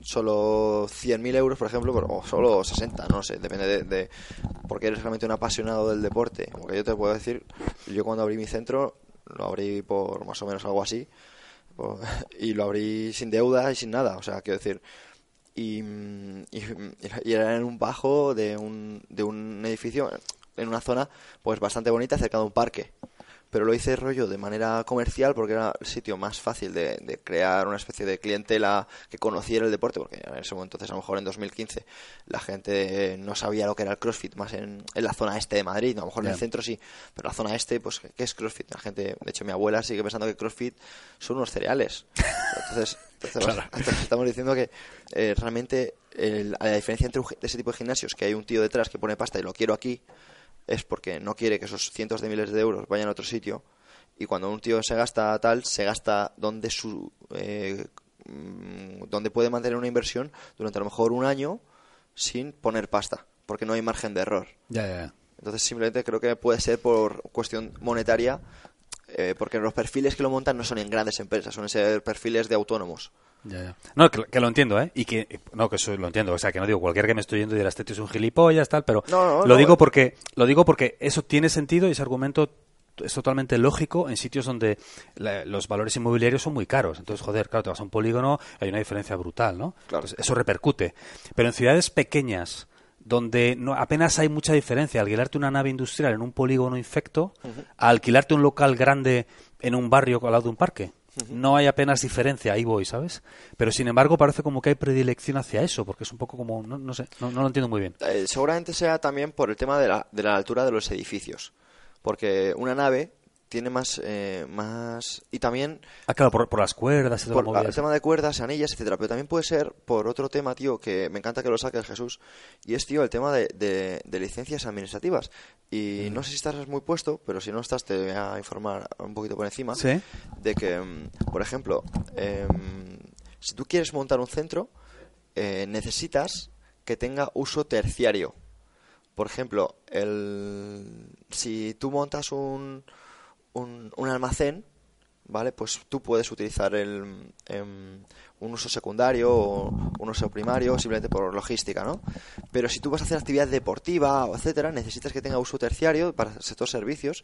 solo 100.000 euros, por ejemplo, o solo 60, no sé, depende de, porque eres realmente un apasionado del deporte. Como que yo te puedo decir, yo cuando abrí mi centro, lo abrí por más o menos algo así, y lo abrí sin deuda y sin nada, o sea, quiero decir, y, mm, y, y era en un bajo de un, de un edificio en una zona pues bastante bonita cerca de un parque pero lo hice rollo de manera comercial porque era el sitio más fácil de, de crear una especie de clientela que conociera el deporte porque en ese momento entonces a lo mejor en 2015 la gente no sabía lo que era el CrossFit más en, en la zona este de Madrid a lo mejor en el centro sí pero la zona este pues ¿qué es CrossFit? la gente de hecho mi abuela sigue pensando que CrossFit son unos cereales entonces, entonces, Claro. estamos diciendo que eh, realmente el- la diferencia entre ese tipo de gimnasios que hay un tío detrás que pone pasta y lo quiero aquí es porque no quiere que esos cientos de miles de euros vayan a otro sitio y cuando un tío se gasta tal se gasta donde su eh, mm, donde puede mantener una inversión durante a lo mejor un año sin poner pasta porque no hay margen de error Ya, ya, ya. entonces simplemente creo que puede ser por cuestión monetaria eh, porque los perfiles que lo montan no son en grandes empresas suelen ser perfiles de autónomos Ya, ya. No, que, que lo entiendo, ¿eh? Y que, no, que eso lo entiendo. O sea, que no digo, cualquiera que me estoy yendo dirá, este tío es un gilipollas, tal, pero No, no, lo digo eh. porque, lo digo porque eso tiene sentido y ese argumento es totalmente lógico en sitios donde la- los valores inmobiliarios son muy caros. Entonces, joder, claro, te vas a un polígono, hay una diferencia brutal, ¿no? Claro. Entonces, eso repercute. Pero en ciudades pequeñas, donde no, apenas hay mucha diferencia, alquilarte una nave industrial en un polígono infecto, a alquilarte un local grande en un barrio al lado de un parque. No hay apenas diferencia, ahí voy, ¿sabes? Pero sin embargo parece como que hay predilección hacia eso, porque es un poco como, no, no sé, no, lo entiendo muy bien. Eh, seguramente sea también por el tema de la, de la altura de los edificios. Porque una nave tiene más. eh, más y también Ah, claro, por, por las cuerdas por la el tema de cuerdas, anillas, etcétera. Pero también puede ser por otro tema, tío, que me encanta que lo saques, Jesús. Y es, tío, el tema de, de- de licencias administrativas. Y Mm. no sé si estás muy puesto, pero si no estás, te voy a informar un poquito por encima. Sí. De que, mm, por ejemplo, em, si tú quieres montar un centro, eh, necesitas que tenga uso terciario. Por ejemplo, el, si tú montas un, un, un almacén, ¿vale? Pues tú puedes utilizar el, em, un uso secundario o un uso primario simplemente por logística, ¿no? Pero si tú vas a hacer actividad deportiva, etcétera, necesitas que tenga uso terciario para estos servicios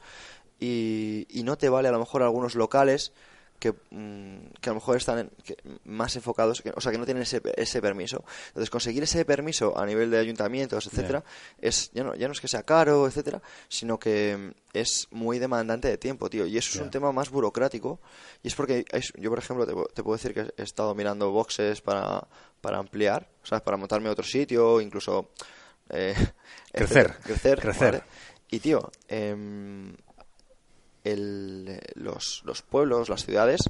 y, y no te vale a lo mejor algunos locales que, mm, que a lo mejor están en- que- más enfocados, que- o sea, que no tienen ese, ese permiso. Entonces, conseguir ese permiso a nivel de ayuntamientos, etcétera, es ya no, ya no es que sea caro, etcétera, sino que mm, es muy demandante de tiempo, tío. Y eso es un tema más burocrático. Y es porque es- yo, por ejemplo, te, te puedo decir que he estado mirando boxes para, para ampliar, o sea, para montarme a otro sitio, incluso... eh, Crecer, etcétera. crecer, crecer. ¿vale? Y tío, em, el- los, los pueblos, las ciudades,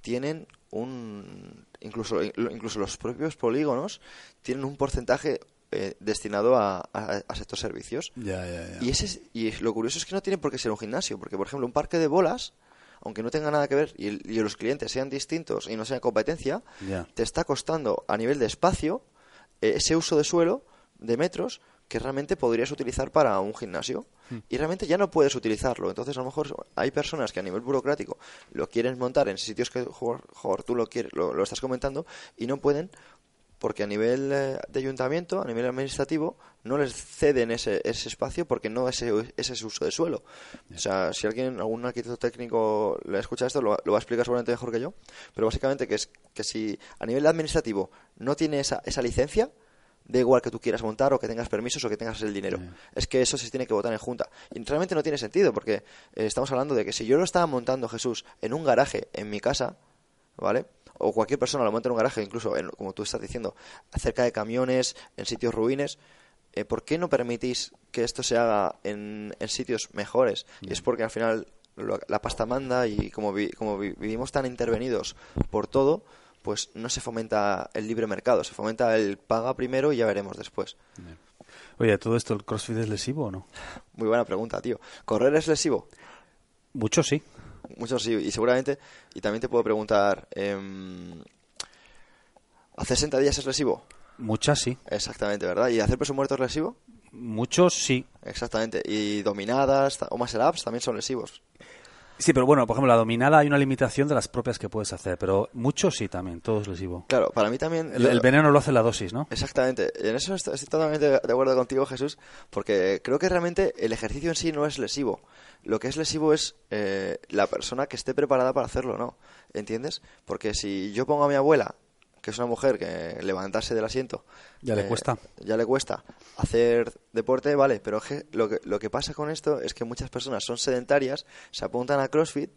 tienen un. Incluso, incluso los propios polígonos tienen un porcentaje eh, destinado a, a, a estos servicios. Ya, ya, ya. Y, ese es- y lo curioso es que no tiene por qué ser un gimnasio, porque, por ejemplo, un parque de bolas, aunque no tenga nada que ver y, y los clientes sean distintos y no sea competencia, te está costando a nivel de espacio eh, ese uso de suelo de metros que realmente podrías utilizar para un gimnasio y realmente ya no puedes utilizarlo. Entonces, a lo mejor hay personas que a nivel burocrático lo quieren montar en sitios que jo- jo, tú lo, quieres, lo, lo estás comentando y no pueden porque a nivel eh, de ayuntamiento, a nivel administrativo, no les ceden ese, ese espacio porque no es ese, ese es uso de suelo. O sea, si alguien, algún arquitecto técnico le escucha esto, lo, lo va a explicar seguramente mejor que yo, pero básicamente que es que si a nivel administrativo no tiene esa, esa licencia, da igual que tú quieras montar o que tengas permisos o que tengas el dinero. Es que eso se tiene que votar en junta. Y realmente no tiene sentido porque eh, estamos hablando de que si yo lo estaba montando, Jesús, en un garaje en mi casa, ¿vale? O cualquier persona lo monta en un garaje, incluso, en- como tú estás diciendo, cerca de camiones, en sitios ruines, eh, ¿por qué no permitís que esto se haga en, en sitios mejores? Y es porque al final lo- la pasta manda y como, vi- como vi- vivimos tan intervenidos por todo, pues no se fomenta el libre mercado, se fomenta el paga primero y ya veremos después. Oye, ¿todo esto el CrossFit es lesivo o no? Muy buena pregunta, tío. ¿Correr es lesivo? Mucho sí. Muchos sí, y seguramente, y también te puedo preguntar, em, ¿hacer sentadillas es lesivo? Muchas sí. Exactamente, ¿verdad? ¿Y hacer peso muerto es lesivo? Muchos sí. Exactamente. ¿Y dominadas o muscle ups también son lesivos? Sí, pero bueno, por ejemplo, la dominada hay una limitación de las propias que puedes hacer, pero muchos sí también, todo es lesivo. Claro, para mí también... El veneno lo hace la dosis, ¿no? Exactamente. En eso estoy, estoy totalmente de acuerdo contigo, Jesús, porque creo que realmente el ejercicio en sí no es lesivo. Lo que es lesivo es eh, la persona que esté preparada para hacerlo, ¿no? ¿Entiendes? Porque si yo pongo a mi abuela, que es una mujer que levantarse del asiento... Ya le eh, cuesta. Ya le cuesta hacer deporte, vale, pero lo, que lo que pasa con esto es que muchas personas son sedentarias, se apuntan a CrossFit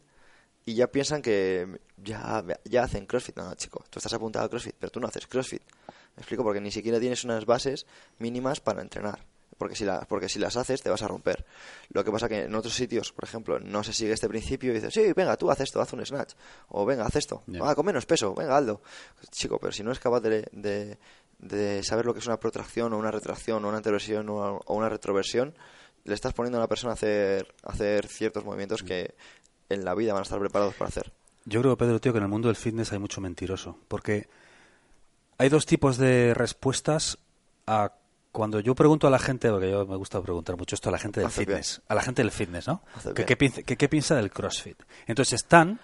y ya piensan que ya, ya hacen CrossFit. No, no, chico, tú estás apuntado a CrossFit, pero tú no haces CrossFit. Me explico, porque ni siquiera tienes unas bases mínimas para entrenar. Porque si, la- porque si las haces, te vas a romper. Lo que pasa que en otros sitios, por ejemplo, no se sigue este principio y dices, sí, venga, tú haz esto, haz un snatch. O venga, haz esto. Ya. Ah, con menos peso, venga, hazlo. Chico, pero si no es capaz de, de, de saber lo que es una protracción o una retracción o una anteversión o una retroversión, le estás poniendo a la persona a hacer, a hacer ciertos movimientos que en la vida van a estar preparados para hacer. Yo creo, Pedro, tío, que en el mundo del fitness hay mucho mentiroso. Porque hay dos tipos de respuestas a cuando yo pregunto a la gente, porque yo me gusta preguntar mucho esto a la gente del bien. fitness, a la gente del fitness, ¿no? Qué qué piensa del CrossFit. Entonces están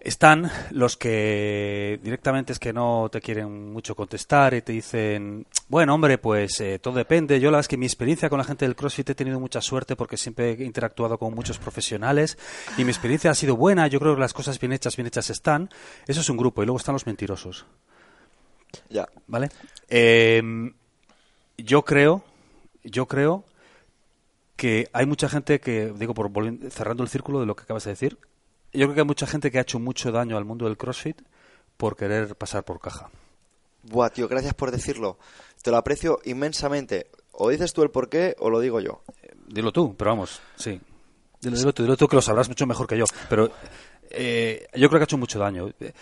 están los que directamente es que no te quieren mucho contestar y te dicen, bueno, hombre, pues eh, todo depende. Yo la verdad es que mi experiencia con la gente del CrossFit he tenido mucha suerte porque siempre he interactuado con muchos profesionales y mi experiencia ha sido buena. Yo creo que las cosas bien hechas, bien hechas están. Eso es un grupo y luego están los mentirosos. Ya. ¿Vale? Eh, yo creo, yo creo que hay mucha gente que, digo, por cerrando el círculo de lo que acabas de decir, yo creo que hay mucha gente que ha hecho mucho daño al mundo del CrossFit por querer pasar por caja. Buah, tío, gracias por decirlo. Te lo aprecio inmensamente. O dices tú el porqué o lo digo yo. Eh, Dilo tú, pero vamos, sí. Dilo, dilo tú, dilo tú que lo sabrás mucho mejor que yo. Pero eh, yo creo que ha hecho mucho daño. Eh,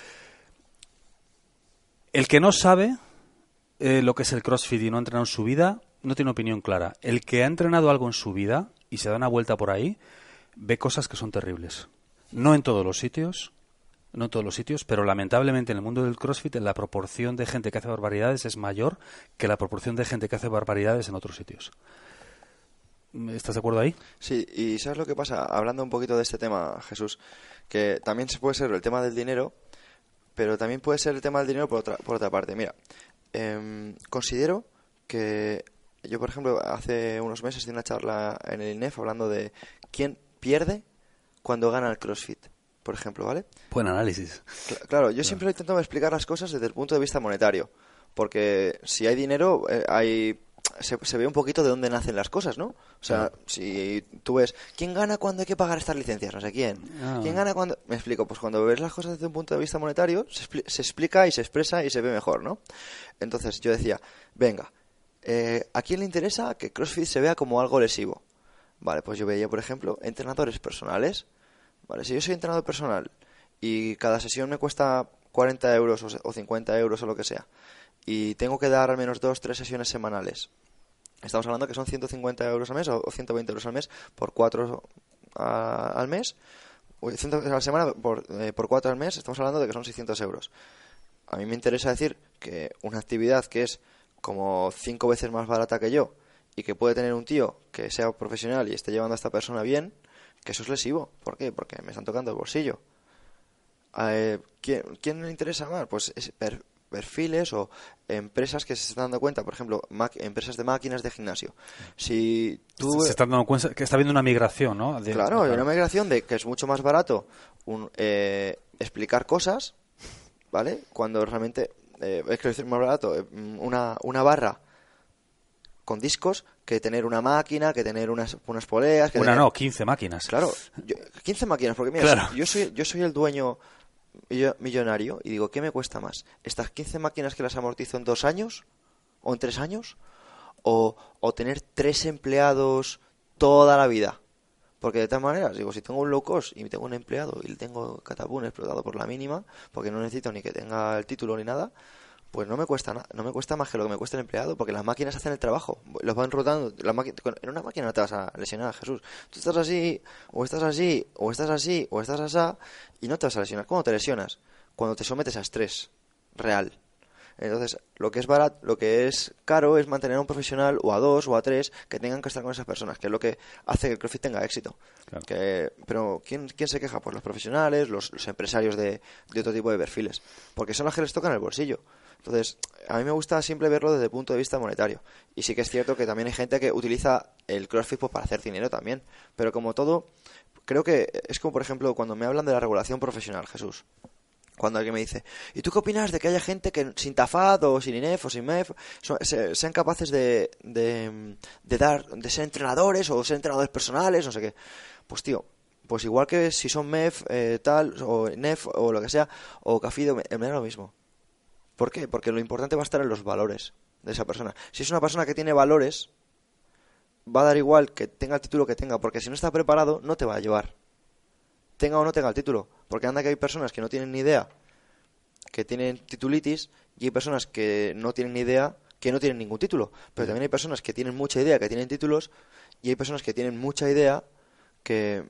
El que no sabe eh, lo que es el CrossFit y no ha entrenado en su vida, no tiene opinión clara. El que ha entrenado algo en su vida y se da una vuelta por ahí, ve cosas que son terribles. No en todos los sitios, no en todos los sitios, pero lamentablemente en el mundo del CrossFit la proporción de gente que hace barbaridades es mayor que la proporción de gente que hace barbaridades en otros sitios. ¿Estás de acuerdo ahí? Sí, y ¿sabes lo que pasa? Hablando un poquito de este tema, Jesús, que también se puede ser el tema del dinero, pero también puede ser el tema del dinero por otra, por otra parte. Mira, em, considero que yo, por ejemplo, hace unos meses di una charla en el INEF hablando de quién pierde cuando gana el CrossFit, por ejemplo, ¿vale? Buen análisis. Cl- claro, yo siempre intento explicar las cosas desde el punto de vista monetario, porque si hay dinero, eh, hay se, se ve un poquito de dónde nacen las cosas, ¿no? O sea, si tú ves, ¿quién gana cuando hay que pagar estas licencias? No sé quién. Ah. ¿Quién gana cuando...? Me explico, pues cuando ves las cosas desde un punto de vista monetario, se, expli- se explica y se expresa y se ve mejor, ¿no? Entonces yo decía, venga, eh, ¿a quién le interesa que CrossFit se vea como algo lesivo? Vale, pues yo veía, por ejemplo, entrenadores personales. Vale, si yo soy entrenador personal y cada sesión me cuesta 40 euros o se- o 50 euros o lo que sea, y tengo que dar al menos dos, tres sesiones semanales, estamos hablando que son 150 euros al mes o o 120 euros al mes por cuatro al mes, o 100 a la semana por, eh, por cuatro al mes, estamos hablando de que son 600 euros. A mí me interesa decir que una actividad que es como cinco veces más barata que yo y que puede tener un tío que sea profesional y esté llevando a esta persona bien, que eso es lesivo. ¿Por qué? Porque me están tocando el bolsillo. Eh, ¿quién, quién le interesa más? Pues es perfiles o empresas que se están dando cuenta, por ejemplo, empresas de máquinas de gimnasio. Si tú... Se están dando cuenta que está habiendo una migración, ¿no? De- Claro, hay una migración de que es mucho más barato un, eh, explicar cosas, ¿vale? Cuando realmente eh, es que es más barato eh, una, una barra con discos que tener una máquina, que tener unas, unas poleas. Que Una tener- no, 15 máquinas. Claro, yo- 15 máquinas, porque mira, Claro. yo soy, yo soy el dueño millonario y digo, ¿qué me cuesta más? ¿Estas 15 máquinas que las amortizo en dos años? ¿O en tres años? ¿O, o tener tres empleados toda la vida? Porque de todas maneras, digo, si tengo un low cost y tengo un empleado y le tengo catapún explotado por la mínima, porque no necesito ni que tenga el título ni nada, pues no me cuesta nada, no me cuesta más que lo que me cuesta el empleado, porque las máquinas hacen el trabajo, los van rotando, en una máquina no te vas a lesionar, Jesús. Tú estás así, o estás así, o estás así, o estás así, y no te vas a lesionar. ¿Cómo te lesionas? Cuando te sometes a estrés real. Entonces, lo que es barato, lo que es caro es mantener a un profesional o a dos o a tres que tengan que estar con esas personas, que es lo que hace que el CrossFit tenga éxito. Claro. Que, pero ¿quién, ¿quién se queja? Pues los profesionales, los, los empresarios de, de otro tipo de perfiles, porque son los que les tocan el bolsillo. Entonces, a mí me gusta siempre verlo desde el punto de vista monetario. Y sí que es cierto que también hay gente que utiliza el CrossFit pues, para hacer dinero también. Pero como todo, creo que es como, por ejemplo, cuando me hablan de la regulación profesional, Jesús. Cuando alguien me dice, ¿y tú qué opinas de que haya gente que sin TAFAD o sin INEF o sin MEF so- se- sean capaces de, de, dar, de ser entrenadores o ser entrenadores personales, no sé qué? Pues tío, pues igual que si son MEF, eh, tal, o NEF o lo que sea, o CAFID, me, me da lo mismo. ¿Por qué? Porque lo importante va a estar en los valores de esa persona. Si es una persona que tiene valores, va a dar igual que tenga el título que tenga, porque si no está preparado, no te va a llevar. Tenga o no tenga el título. Porque anda que hay personas que no tienen ni idea, que tienen titulitis, y hay personas que no tienen ni idea, que no tienen ningún título. Pero también hay personas que tienen mucha idea, que tienen títulos, y hay personas que tienen mucha idea, que,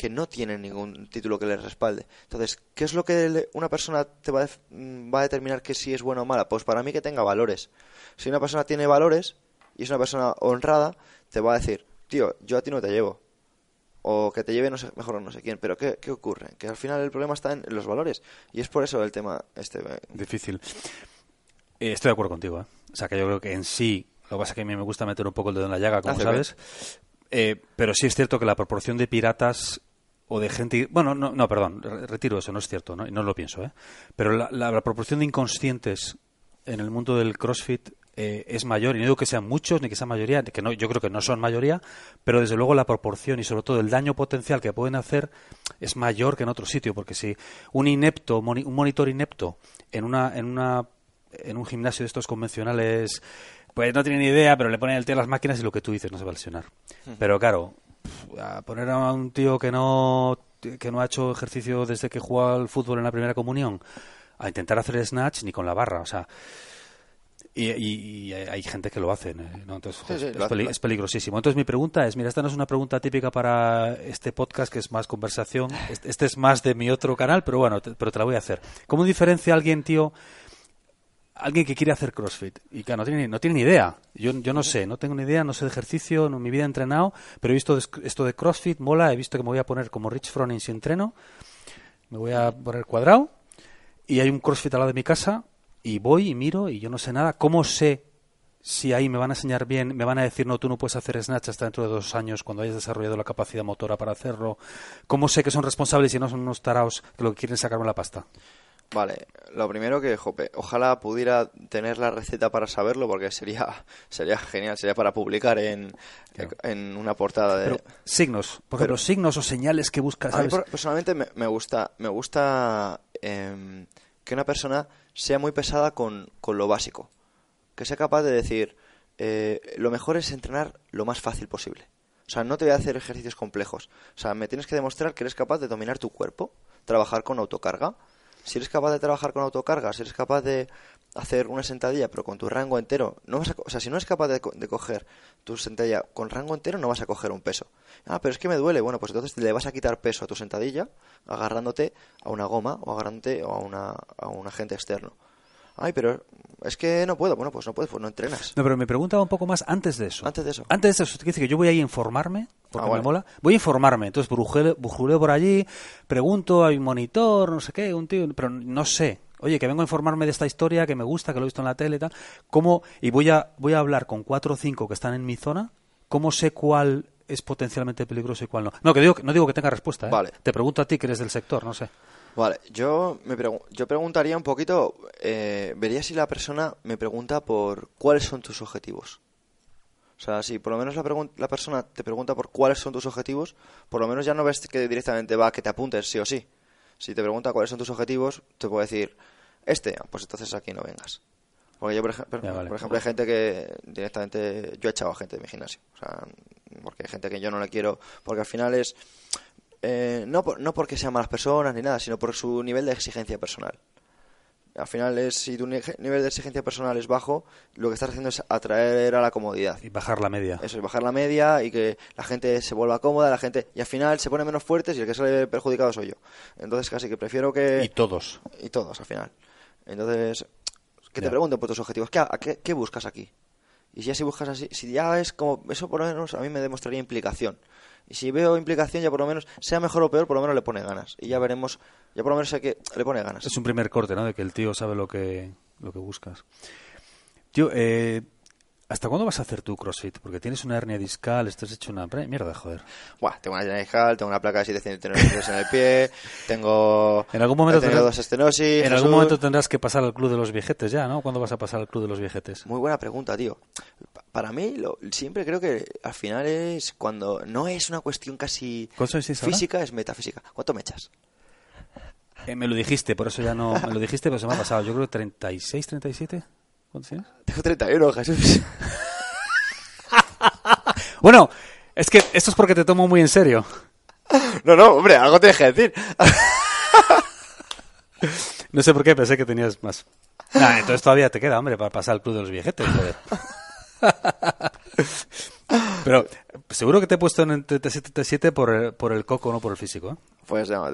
que no tienen ningún título que les respalde. Entonces, ¿qué es lo que una persona te va a, def- mm, va a determinar que si es buena o mala? Pues para mí que tenga valores. Si una persona tiene valores y es una persona honrada, te va a decir, tío, yo a ti no te llevo. O que te lleve no sé, mejor no sé quién. Pero ¿qué, ¿qué ocurre? Que al final el problema está en los valores. Y es por eso el tema este. eh, Difícil. Eh, estoy de acuerdo contigo, ¿eh? O sea, que yo creo que en sí, lo que pasa es que a mí me gusta meter un poco el dedo en la llaga, como Hace sabes. Eh, pero sí es cierto que la proporción de piratas o de gente... Bueno, no, no perdón, re- retiro eso, no es cierto, ¿no? no lo pienso, ¿eh? Pero la, la- la proporción de inconscientes en el mundo del CrossFit eh, es mayor, y no digo que sean muchos ni que sean mayoría, que no, yo creo que no son mayoría, pero desde luego la proporción y sobre todo el daño potencial que pueden hacer es mayor que en otro sitio, porque si un inepto, moni- un monitor inepto en una, en una en un gimnasio de estos convencionales, pues no tiene ni idea, pero le ponen el tío a las máquinas y lo que tú dices no se va a lesionar. Pero claro, a poner a un tío que no que no ha hecho ejercicio desde que jugó al fútbol en la primera comunión a intentar hacer snatch ni con la barra, o sea, y, y- y hay gente que lo hace, ¿no? Entonces, Sí, sí, es, lo hace, peli- lo es peligrosísimo. Entonces, mi pregunta es: mira, esta no es una pregunta típica para este podcast, que es más conversación. Este, este es más de mi otro canal, pero bueno, te- pero te la voy a hacer. ¿Cómo diferencia alguien, tío, alguien que quiere hacer CrossFit y que no tiene, no tiene ni idea. Yo, yo no sé, no tengo ni idea, no sé de ejercicio, no, en mi vida he entrenado, pero he visto esto de CrossFit, mola, he visto que me voy a poner como Rich Froning si entreno, me voy a poner cuadrado y hay un CrossFit al lado de mi casa y voy y miro y yo no sé nada. ¿Cómo sé si ahí me van a enseñar bien, me van a decir, no, tú no puedes hacer snatch hasta dentro de dos años cuando hayas desarrollado la capacidad motora para hacerlo? ¿Cómo sé que son responsables y no son unos taraos que lo que quieren sacarme la pasta? Vale, lo primero que, jope, ojalá pudiera tener la receta para saberlo porque sería sería genial, sería para publicar en, Claro. en una portada de... Pero signos, por Pero- ejemplo, signos o señales que buscas, A mí personalmente me, me gusta, me gusta em, que una persona sea muy pesada con, con lo básico. Que sea capaz de decir, eh, lo mejor es entrenar lo más fácil posible. O sea, no te voy a hacer ejercicios complejos. O sea, me tienes que demostrar que eres capaz de dominar tu cuerpo, trabajar con autocarga. Si eres capaz de trabajar con autocarga, si eres capaz de hacer una sentadilla pero con tu rango entero, no vas a, o sea, si no eres capaz de, de coger tu sentadilla con rango entero, no vas a coger un peso. Ah, pero es que me duele. Bueno, pues entonces le vas a quitar peso a tu sentadilla agarrándote a una goma o agarrándote a, una, a un agente externo. Ay, pero es que no puedo. Bueno, pues no puedes, pues no entrenas. No, pero me preguntaba un poco más antes de eso. Antes de eso. Antes de eso, te quiere decir que yo voy ahí a informarme, porque Ah, me mola. Voy a informarme, entonces brujuleo, brujuleo por allí, pregunto, hay un monitor, no sé qué, un tío, pero no sé. Oye, que vengo a informarme de esta historia, que me gusta, que lo he visto en la tele y tal. ¿Cómo? Y voy a, voy a hablar con cuatro o cinco que están en mi zona. ¿Cómo sé cuál es potencialmente peligroso y cuál no? No, que digo, no digo que tenga respuesta, ¿eh? Vale. Te pregunto a ti que eres del sector, no sé. Vale, yo, me pregu- yo preguntaría un poquito, eh, vería si la persona me pregunta por cuáles son tus objetivos. O sea, si por lo menos la, la persona te pregunta por cuáles son tus objetivos, por lo menos ya no ves que directamente va a que te apuntes sí o sí. Si te pregunta cuáles son tus objetivos, te puedo decir, este, ah, pues entonces aquí no vengas. Porque yo, por, ej- por- Ya, vale. por ejemplo, hay gente que directamente, yo he echado a gente de mi gimnasio. O sea, porque hay gente que yo no le quiero, porque al final es, eh, no, por- no porque sean malas personas ni nada, sino por su nivel de exigencia personal. Al final es, si tu ni- nivel de exigencia personal es bajo, lo que estás haciendo es atraer a la comodidad. Y bajar la media. Eso es bajar la media y que la gente se vuelva cómoda, la gente y al final se pone menos fuertes y el que sale perjudicado soy yo. Entonces casi que prefiero que Y todos. y todos al final. Entonces, que te Ya. pregunten por tus objetivos, ¿qué, a qué, qué buscas aquí? Y si ya si buscas así, si ya es como, eso por lo menos a mí me demostraría implicación. Y si veo implicación, ya por lo menos, sea mejor o peor, por lo menos le pone ganas. Y ya veremos, ya por lo menos sé que le pone ganas. Es un primer corte, ¿no? De que el tío sabe lo que, lo que buscas. Tío, eh, ¿hasta cuándo vas a hacer tu CrossFit? Porque tienes una hernia discal, estás hecho una... Mierda, joder. Buah, tengo una hernia discal, tengo una placa de 7 centímetros en el pie, tengo, En algún momento tendrás- dos estenosis. en algún Jesús. momento tendrás que pasar al club de los viejetes ya, ¿no? ¿Cuándo vas a pasar al club de los viejetes? Muy buena pregunta, tío. Pa- Para mí, lo- siempre creo que al final es cuando no es una cuestión casi ¿Cuántos años tienes ahora? física, es metafísica. ¿Cuánto me echas? Eh, me lo dijiste, por eso ya no... Me lo dijiste, pero se me ha pasado. Yo creo que 36, 37. ¿Cuántos tienes? Tengo 31, Jesús. Bueno, es que esto es porque te tomo muy en serio. No, no, hombre, algo tienes que decir. No sé por qué, pensé que tenías más. Nah, entonces todavía te queda, hombre, para pasar al club de los viejetes, joder. Pero seguro que te he puesto en 37 por el, por el coco, no por el físico. ¿eh? Pues no,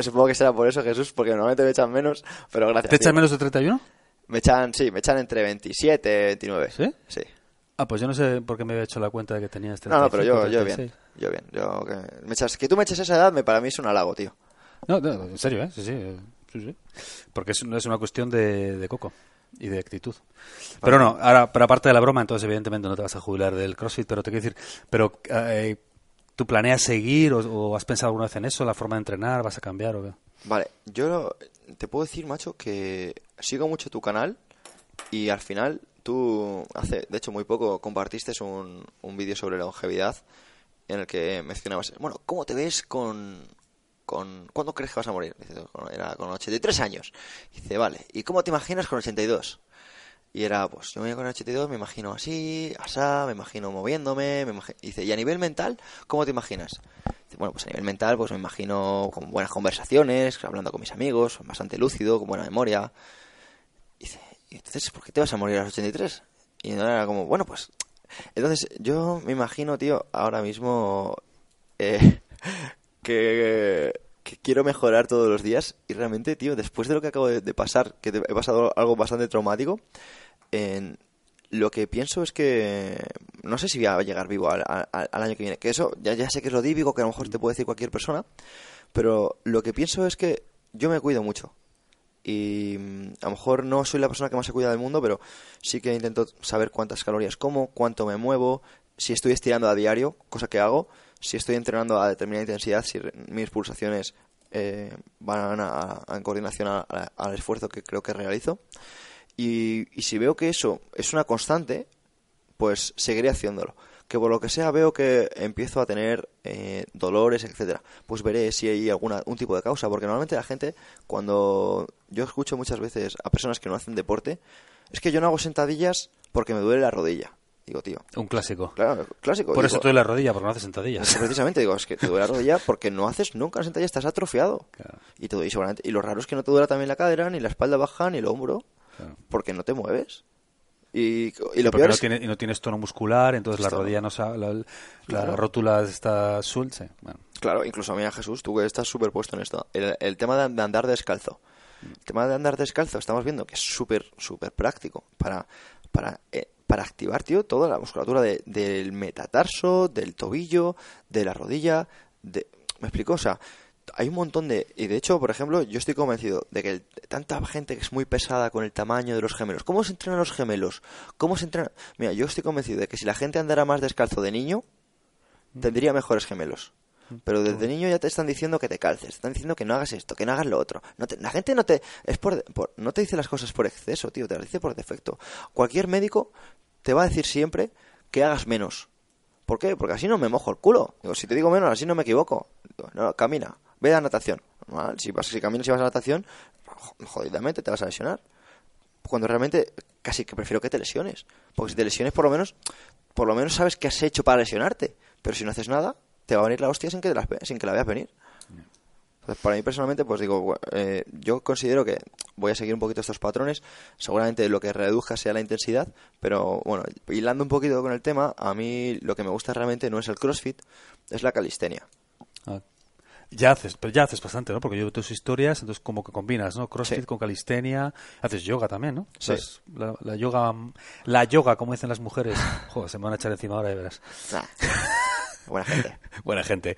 supongo que será por eso, Jesús, porque normalmente me echan menos, pero gracias. ¿Te echan menos de 31? Me echan, sí, me echan entre 27, 29. ¿Sí? Sí. Ah, pues yo no sé por qué me había hecho la cuenta de que tenías 35, No, no, pero yo, yo 36. bien. Yo bien. Yo, que, me echas, que tú me eches esa edad, me, para mí es un halago, tío. No, no, en serio, ¿eh? Sí, sí. eh, sí, sí. Porque es, no es una cuestión de, de coco y de actitud. Pero no, ahora, pero aparte de la broma, entonces evidentemente no te vas a jubilar del CrossFit, pero te quiero decir, pero eh, ¿tú planeas seguir o, o has pensado alguna vez en eso, la forma de entrenar, vas a cambiar o qué? Vale, yo te puedo decir, macho, que sigo mucho tu canal y al final tú, hace, de hecho, muy poco compartiste un, un vídeo sobre longevidad en el que mencionabas, bueno, ¿cómo te ves con... con ¿Cuándo crees que vas a morir? Dice, "Con- era con 83 años. Dice, vale, ¿y cómo te imaginas con 82? Y era, pues yo me con 82, me imagino así, asá, me imagino moviéndome, me dice, ¿y a nivel mental, cómo te imaginas? Bueno, pues a nivel mental, pues me imagino con buenas conversaciones, hablando con mis amigos, bastante lúcido, con buena memoria. Dice, ¿y entonces por qué te vas a morir a los 83? Y no era como, bueno, pues... Entonces, yo me imagino, tío, ahora mismo eh, que, quiero mejorar todos los días y realmente, tío, después de lo que acabo de, pasar, que he pasado algo bastante traumático, en, lo que pienso es que no sé si voy a llegar vivo al, al- al año que viene, que eso ya, ya sé que es lo típico, que a lo mejor te puede decir cualquier persona, pero lo que pienso es que yo me cuido mucho. Y mm, a lo mejor no soy la persona que más se cuida del mundo, pero sí que intento saber cuántas calorías como, cuánto me muevo, si estoy estirando a diario, cosa que hago, si estoy entrenando a determinada intensidad, si mis pulsaciones eh, van a, a- en coordinación al esfuerzo que creo que realizo. Y, y si veo que eso es una constante, pues seguiré haciéndolo. Que por lo que sea veo que empiezo a tener eh, dolores, etcétera, pues veré si hay alguna un tipo de causa, porque normalmente la gente cuando yo escucho muchas veces a personas que no hacen deporte, es que yo no hago sentadillas porque me duele la rodilla. Digo, tío, Un clásico. claro, clásico. Por Digo, eso tú en la rodilla, porque no haces sentadillas. Precisamente digo, es que te duele la rodilla porque no haces nunca sentadillas, estás atrofiado. Claro. Y, todo, y, seguramente- y lo raro es que no te duela también la cadera, ni la espalda baja, ni el hombro, Claro. porque no te mueves. Y, lo porque peor no, es tiene- y no tienes tono muscular, entonces la rodilla no sa- la, la Claro. rótula está azul. sí. Bueno, Claro, incluso mira Jesús, tú que estás súper puesto en esto. El, el tema de, de andar descalzo. El tema de andar descalzo estamos viendo que es súper, súper práctico para, para, eh, para activar, tío, toda la musculatura de- del metatarso, del tobillo, de la rodilla. De... ¿Me explico? O sea, hay un montón de... Y de hecho, por ejemplo, yo estoy convencido de que el- tanta gente que es muy pesada con el tamaño de los gemelos. ¿Cómo se entrenan los gemelos? ¿Cómo se entrenan? Mira, yo estoy convencido de que si la gente andara más descalzo de niño, tendría mejores gemelos. Pero desde niño ya te están diciendo que te calces, te están diciendo que no hagas esto, que no hagas lo otro. No te- la gente no te es por, por- no te dice las cosas por exceso, tío, te las dice por defecto. Cualquier médico te va a decir siempre que hagas menos. ¿Por qué? Porque así no me mojo el culo. Digo, si te digo menos, así no me equivoco. Digo, no, camina, ve a natación. Normal, Si, vas, si caminas y vas a natación, jo- jodidamente te vas a lesionar. Cuando realmente casi que prefiero que te lesiones. Porque si te lesiones, por lo menos, por lo menos sabes qué has hecho para lesionarte. Pero si no haces nada, te va a venir la hostia sin que, te la, sin que la veas venir. Entonces, para mí personalmente, pues digo, eh, yo considero que voy a seguir un poquito estos patrones. Seguramente lo que reduzca sea la intensidad, pero bueno, hilando un poquito con el tema, a mí lo que me gusta realmente no es el CrossFit, es la calistenia. ah. Ya haces, pero ya haces bastante, ¿no? Porque yo veo tus historias, entonces como que combinas, ¿no? CrossFit Sí. con calistenia, haces yoga también, ¿no? Sí. Entonces, la, la yoga, la yoga, como dicen las mujeres, joder, se me van a echar encima ahora, de veras. Nah. Buena gente. Buena gente.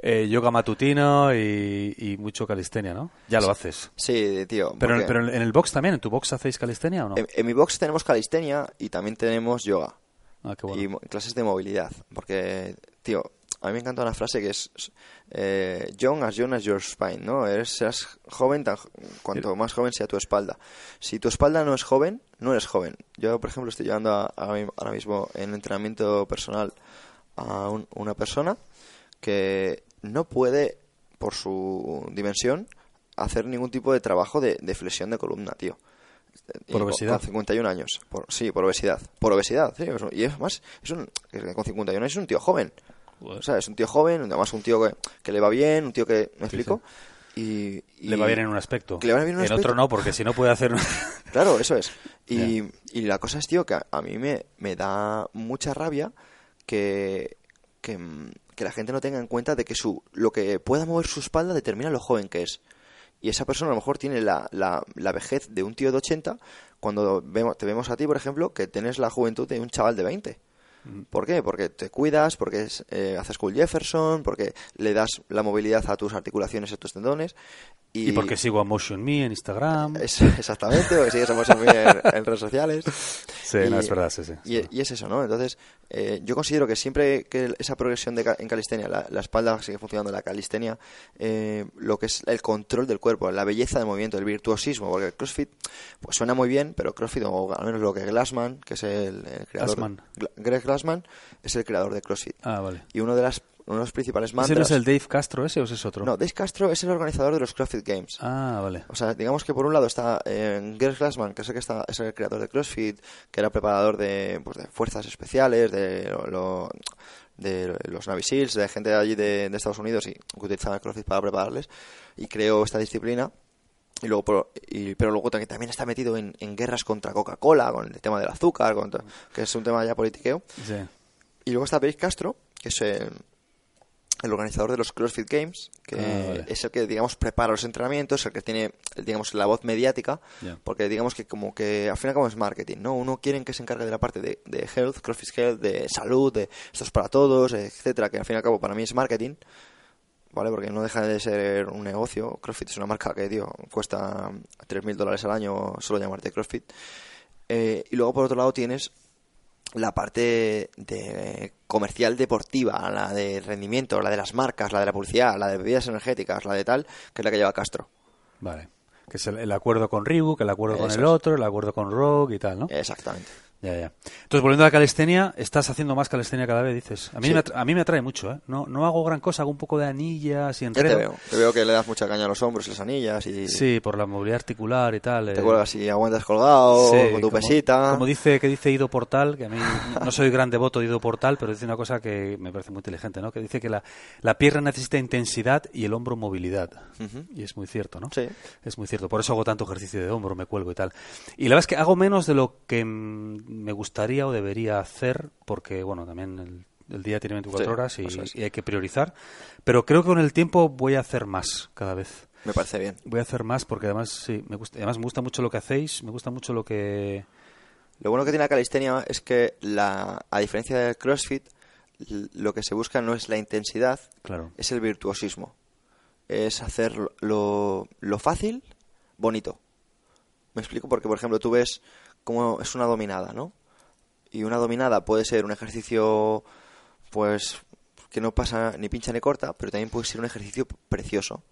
Eh, yoga matutino y, y mucho calistenia, ¿no? Ya lo haces. Sí, tío. Pero, porque pero en el box también, ¿en tu box hacéis calistenia o no? en, en mi box tenemos calistenia y también tenemos yoga. Ah, qué bueno. y clases de movilidad. Porque, tío, a mí me encanta una frase que es eh, young as young as your spine, ¿no? Eres, joven tan, cuanto más joven sea tu espalda. Si tu espalda no es joven, no eres joven. Yo, por ejemplo, estoy llevando a- a mi- ahora mismo en entrenamiento personal a un- una persona que no puede, por su dimensión, hacer ningún tipo de trabajo de, de flexión de columna, tío. Por obesidad. Con 51 años. Por, sí, por obesidad. Por obesidad, sí. Y es más, es un, con 51 años es un tío joven. Joder. O sea, es un tío joven, además un tío que, que le va bien, un tío que... ¿Me explico? Y, y- Le va bien en un aspecto. le va bien en un otro aspecto. no, porque si no puede hacer... Claro, eso es. Y, y la cosa es, tío, que a, a mí me, me da mucha rabia que, que, que la gente no tenga en cuenta de que su lo que pueda mover su espalda determina lo joven que es. Y esa persona a lo mejor tiene la, la, la vejez de un tío de 80 cuando vemos, te vemos a ti, por ejemplo, que tienes la juventud de un chaval de 20. ¿Por qué? Porque te cuidas, porque es, eh, haces cool Jefferson, porque le das la movilidad a tus articulaciones y a tus tendones. Y, Y porque sigo a Motion Me en Instagram. es- exactamente, porque sigues a Motion Me en, en redes sociales. Sí, no, es verdad, sí, sí. Y, y es eso, ¿no? Entonces, eh, yo considero que siempre que esa progresión de, en calistenia, la, la espalda sigue funcionando, la calistenia, eh, lo que es el control del cuerpo, la belleza del movimiento, el virtuosismo, porque el CrossFit pues suena muy bien, pero CrossFit, o al menos lo que Glassman, que es el, el creador... Glassman. Gla- Greg Glassman es el creador de CrossFit. Ah, vale. Y uno de, las, uno de los principales ¿Ese mantras... no es el Dave Castro ese o ese es otro? No, Dave Castro es el organizador de los CrossFit Games. Ah, vale. O sea, digamos que por un lado está eh, Gers Glassman, que es el, que está, es el creador de CrossFit, que era preparador de, pues, de fuerzas especiales, de, lo- lo- de los Navy SEALs, de gente allí de, de Estados Unidos y que utilizaba CrossFit para prepararles, y creó esta disciplina. Y luego, y- pero luego también, también está metido en, en guerras contra Coca-Cola, con el tema del azúcar, con que es un tema ya politiqueo. Sí. Y luego está Dave Castro, que es el, el organizador de los CrossFit Games, que Ah, vale. es el que, digamos, prepara los entrenamientos, el que tiene, digamos, la voz mediática, porque digamos que como que al final como es marketing, ¿no? Uno quiere que se encargue de la parte de, de health, CrossFit Health, de salud, de esto es para todos, etcétera, que al fin y al cabo para mí es marketing, ¿vale? Porque no deja de ser un negocio. CrossFit es una marca que, tío, cuesta 3.000 dólares al año solo llamarte CrossFit. Eh, y luego por otro lado tienes la parte de comercial deportiva, la de rendimiento, la de las marcas, la de la publicidad, la de bebidas energéticas, la de tal, que es la que lleva Castro. Vale. Que es el, el acuerdo con Reebok, el acuerdo con el otro, el acuerdo con Rogue y tal, ¿no? Exactamente. Ya, ya. Entonces, volviendo a la calistenia, estás haciendo más calistenia cada vez, dices. A mí, Sí. me, atra- a mí me atrae mucho, ¿eh? No, no hago gran cosa, hago un poco de anillas y Ya enredo. te veo. Te veo que le das mucha caña a los hombros y las anillas y Sí, por la movilidad articular y tal. te eh. cuelgas y aguantas colgado Sí, con tu como- pesita. Como dice, que dice Ido Portal, que a mí no soy gran devoto de Ido Portal, pero dice una cosa que me parece muy inteligente, ¿no? Que dice que la, la pierna necesita intensidad y el hombro movilidad. Y es muy cierto, ¿no? Sí. Es muy cierto. Por eso hago tanto ejercicio de hombro, me cuelgo y tal. Y la verdad es que hago menos de lo que mm, me gustaría o debería hacer, porque, bueno, también el, el día tiene 24 Sí, horas y, hay que priorizar. Pero creo que con el tiempo voy a hacer más cada vez. Me parece bien. Voy a hacer más porque además, sí, me gusta, además me gusta mucho lo que hacéis, me gusta mucho lo que... Lo bueno que tiene la calistenia es que, la, a diferencia del CrossFit, lo que se busca no es la intensidad, Claro. es el virtuosismo. Es hacer lo, lo fácil, bonito. Me explico porque, por ejemplo, tú ves cómo es una dominada, ¿no? Y una dominada puede ser un ejercicio, pues, que no pasa ni pincha ni corta, pero también puede ser un ejercicio precioso.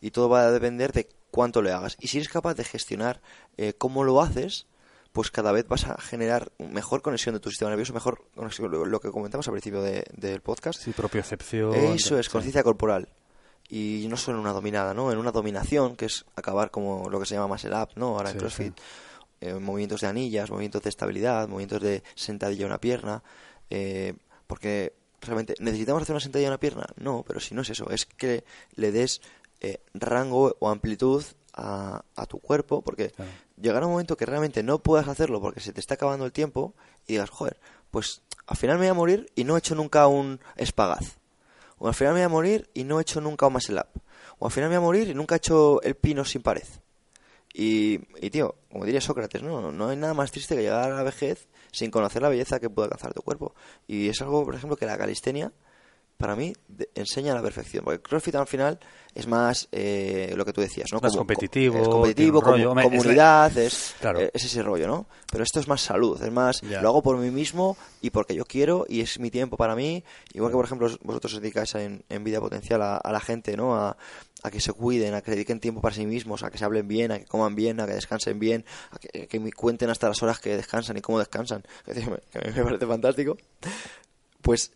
Y todo va a depender de cuánto le hagas. Y si eres capaz de gestionar eh, cómo lo haces, pues cada vez vas a generar mejor conexión de tu sistema nervioso, mejor conexión, lo, lo que comentamos al principio de- del podcast. Sí, propiocepción. Eso es, sí. conciencia corporal. Y no solo en una dominada, ¿no? En una dominación, que es acabar como lo que se llama más el up, ¿no? Ahora en Sí, CrossFit. Eh, movimientos de anillas, movimientos de estabilidad, movimientos de sentadilla a una pierna. eh, porque realmente, ¿necesitamos hacer una sentadilla a una pierna? No, pero si no es eso, es que le des eh, rango o amplitud a, a tu cuerpo, porque Claro. llegará un momento que realmente no puedas hacerlo porque se te está acabando el tiempo y digas, joder, pues al final me voy a morir y no he hecho nunca un espagaz. O al final me voy a morir y no he hecho nunca un muscle up. O al final me voy a morir y nunca he hecho el pino sin pared. Y, y tío, como diría Sócrates, ¿no? no hay nada más triste que llegar a la vejez sin conocer la belleza que puede alcanzar tu cuerpo. Y es algo, por ejemplo, que la calistenia, para mí, de- enseña a la perfección. Porque el CrossFit al final es más eh, lo que tú decías, ¿no? Más competitivo, Es competitivo, un rollo. como- Hombre, es la- comunidad, es, Claro. eh, es ese rollo, ¿no? Pero esto es más salud, es más, Ya. lo hago por mí mismo y porque yo quiero y es mi tiempo para mí. Igual que, por ejemplo, vosotros os dedicáis en, en vida potencial a, a la gente, ¿no? A, a que se cuiden, a que dediquen tiempo para sí mismos, a que se hablen bien, a que coman bien, a que descansen bien, a que, que me cuenten hasta las horas que descansan y cómo descansan. Que a mí me parece fantástico. Pues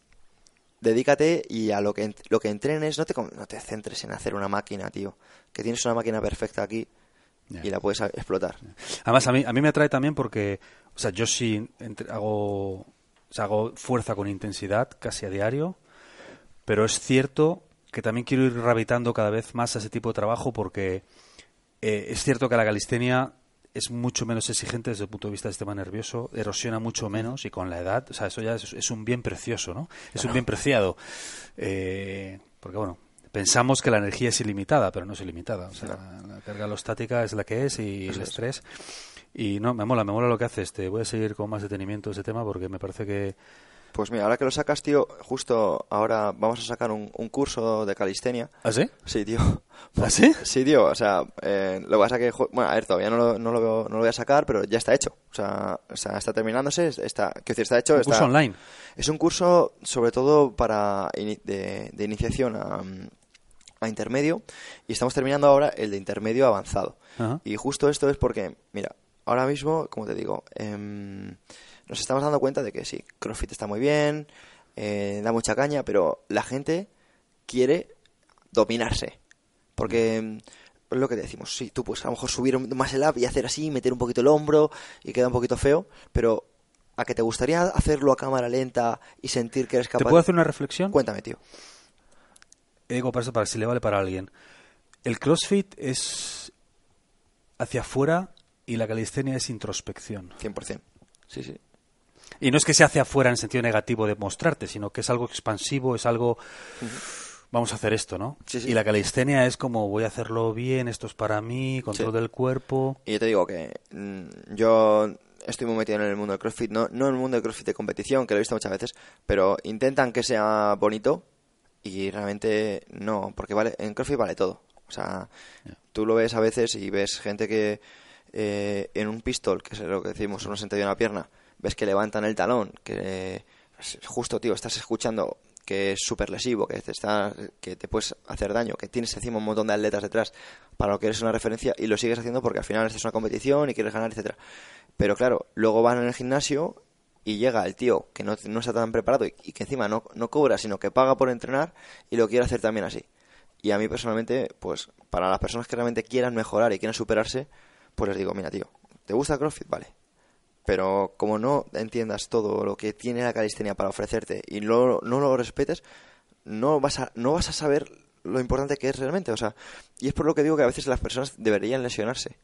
dedícate y a lo que, lo que entrenes, no te, no te centres en hacer una máquina, tío. Que tienes una máquina perfecta aquí y la puedes explotar. Además, a mí, a mí me atrae también porque, o sea, yo sí entre- hago, o sea, hago fuerza con intensidad casi a diario, pero es cierto que también quiero ir gravitando cada vez más a ese tipo de trabajo porque eh, es cierto que la calistenia es mucho menos exigente desde el punto de vista del sistema nervioso, erosiona mucho menos y con la edad, o sea, eso ya es, es un bien precioso, ¿no? Es un bien preciado. Eh, porque, bueno, pensamos que la energía es ilimitada, pero no es ilimitada. O sea, la carga alostática es la que es y el estrés. Y no, me mola, me mola lo que haces. Te voy a seguir con más detenimiento ese tema porque me parece que... Pues mira, ahora que lo sacas, tío, justo ahora vamos a sacar un, un curso de calistenia. ¿Ah, sí? Sí, tío. ¿Ah, sí? Sí, tío, o sea, eh, lo que pasa que, bueno, a ver, todavía no lo, no, lo veo- no lo voy a sacar, pero ya está hecho. O sea, o sea está terminándose, está, quiero decir, está hecho. Un está- curso online. Es un curso, sobre todo, para de, de iniciación a, a intermedio, y estamos terminando ahora el de intermedio avanzado. Y justo esto es porque, mira, ahora mismo, como te digo, em, nos estamos dando cuenta de que sí, CrossFit está muy bien, eh, da mucha caña, pero la gente quiere dominarse. Porque em, es lo que decimos, sí, tú puedes a lo mejor subir un- más el up y hacer así, meter un poquito el hombro y queda un poquito feo, pero a que te gustaría hacerlo a cámara lenta y sentir que eres ¿Te capaz... puedo hacer una reflexión? Cuéntame, tío. Eh, Digo, para, eso, para si le vale para alguien. El CrossFit es hacia afuera y la calistenia es introspección. 100%. Sí, sí. Y no es que sea hacia afuera en sentido negativo de mostrarte, sino que es algo expansivo, es algo vamos a hacer esto, ¿no? Sí, sí. Y la calistenia es como voy a hacerlo bien, esto es para mí, control Sí. del cuerpo. Y yo te digo que mm, yo estoy muy metido en el mundo del CrossFit, no, no en el mundo del CrossFit de competición, que lo he visto muchas veces, pero intentan que sea bonito y realmente no, porque vale en CrossFit vale todo. O sea, tú lo ves a veces y ves gente que eh, en un pistol, que es lo que decimos, una sentadilla en la pierna, ves que levantan el talón, que pues, justo, tío, estás escuchando que es súper lesivo, que te, está, que te puedes hacer daño, que tienes encima un montón de atletas detrás para lo que eres una referencia y lo sigues haciendo porque al final es una competición y quieres ganar, etcétera. Pero claro, luego van en el gimnasio y llega el tío que no, no está tan preparado y, y que encima no, no cobra, sino que paga por entrenar y lo quiere hacer también así. Y a mí personalmente, pues para las personas que realmente quieran mejorar y quieran superarse, pues les digo, mira tío, ¿te gusta CrossFit? Vale. Pero como no entiendas todo lo que tiene la calistenia para ofrecerte y no, no lo respetes, no vas, a, no vas a saber lo importante que es realmente. O sea, y es por lo que digo que a veces las personas deberían lesionarse.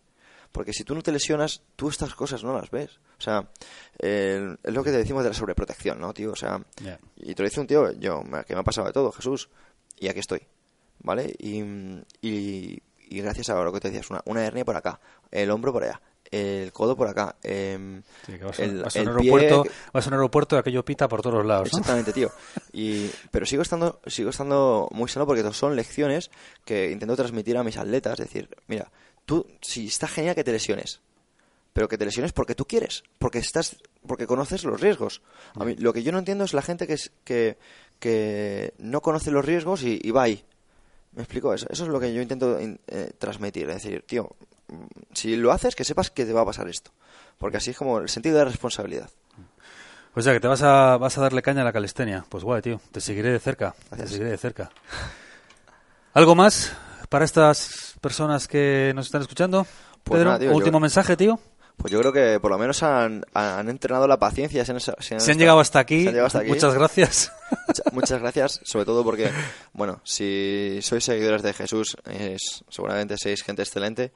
Porque si tú no te lesionas, tú estas cosas no las ves. O sea, eh, es lo que te decimos de la sobreprotección, ¿no, tío? O sea, Ya. y te lo dice un tío, yo, que me ha pasado de todo, Jesús, y aquí estoy, ¿vale? Y, y, y gracias a lo que te decías, una, una hernia por acá, el hombro por allá, el codo por acá, Sí, que vas, a, el- vas a un pie- aeropuerto, vas a un aeropuerto y aquello pita por todos lados, ¿no? Exactamente, tío. Y, pero sigo estando, sigo estando muy sano porque son lecciones que intento transmitir a mis atletas. Es decir, mira, tú, sí, está genial que te lesiones, pero que te lesiones porque tú quieres, porque estás, porque conoces los riesgos. A mí, lo que yo no entiendo es la gente que, es, que, que no conoce los riesgos y, y va ahí. ¿Me explico? Eso, eso es lo que yo intento in- eh, transmitir. Es decir, tío, si lo haces, que sepas que te va a pasar esto. Porque así es como el sentido de responsabilidad. O sea, que te vas a, vas a darle caña a la calistenia. Pues guay, tío. Te seguiré de cerca. Te seguiré de cerca. ¿Algo más para estas personas que nos están escuchando? Pues Pedro, nada, tío, último yo- mensaje, tío. Pues yo creo que por lo menos han, han entrenado la paciencia. Se han, se han Se han llegado hasta aquí. se han llegado hasta aquí. Muchas gracias. Mucha- Muchas gracias, sobre todo porque, bueno, si sois seguidores de Jesús, es, seguramente sois gente excelente,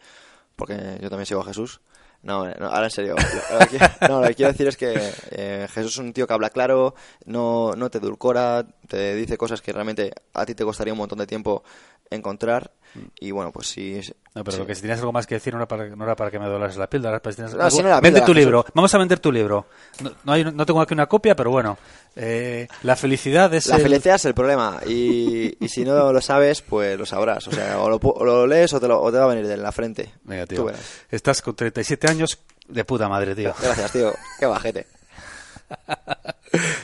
porque yo también sigo a Jesús. No, no, ahora en serio. Lo que, no, lo que quiero decir es que eh, Jesús es un tío que habla claro, no, no te edulcora, te dice cosas que realmente a ti te costaría un montón de tiempo encontrar. Y bueno, pues si. No, pero si- lo que si tenías algo más que decir no era para, no era para que me doblaras la píldora. si tienes No, algo- si no Vende píldora, tu Jesús. libro. Vamos a vender tu libro. No, no, hay- no tengo aquí una copia, pero bueno. Eh, la felicidad es La el- felicidad es el problema y, y si no lo sabes, pues lo sabrás. O sea, o lo, o lo lees o te, lo- o te va a venir de la frente. Venga, Tú tío. verás. Estás con 37 años de puta madre, tío. Gracias, tío. Qué bajete.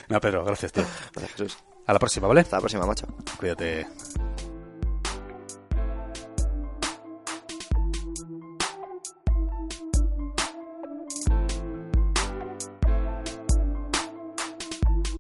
No, Pedro, gracias, tío. Gracias, Jesús. A la próxima, ¿vale? Hasta la próxima, macho. Cuídate.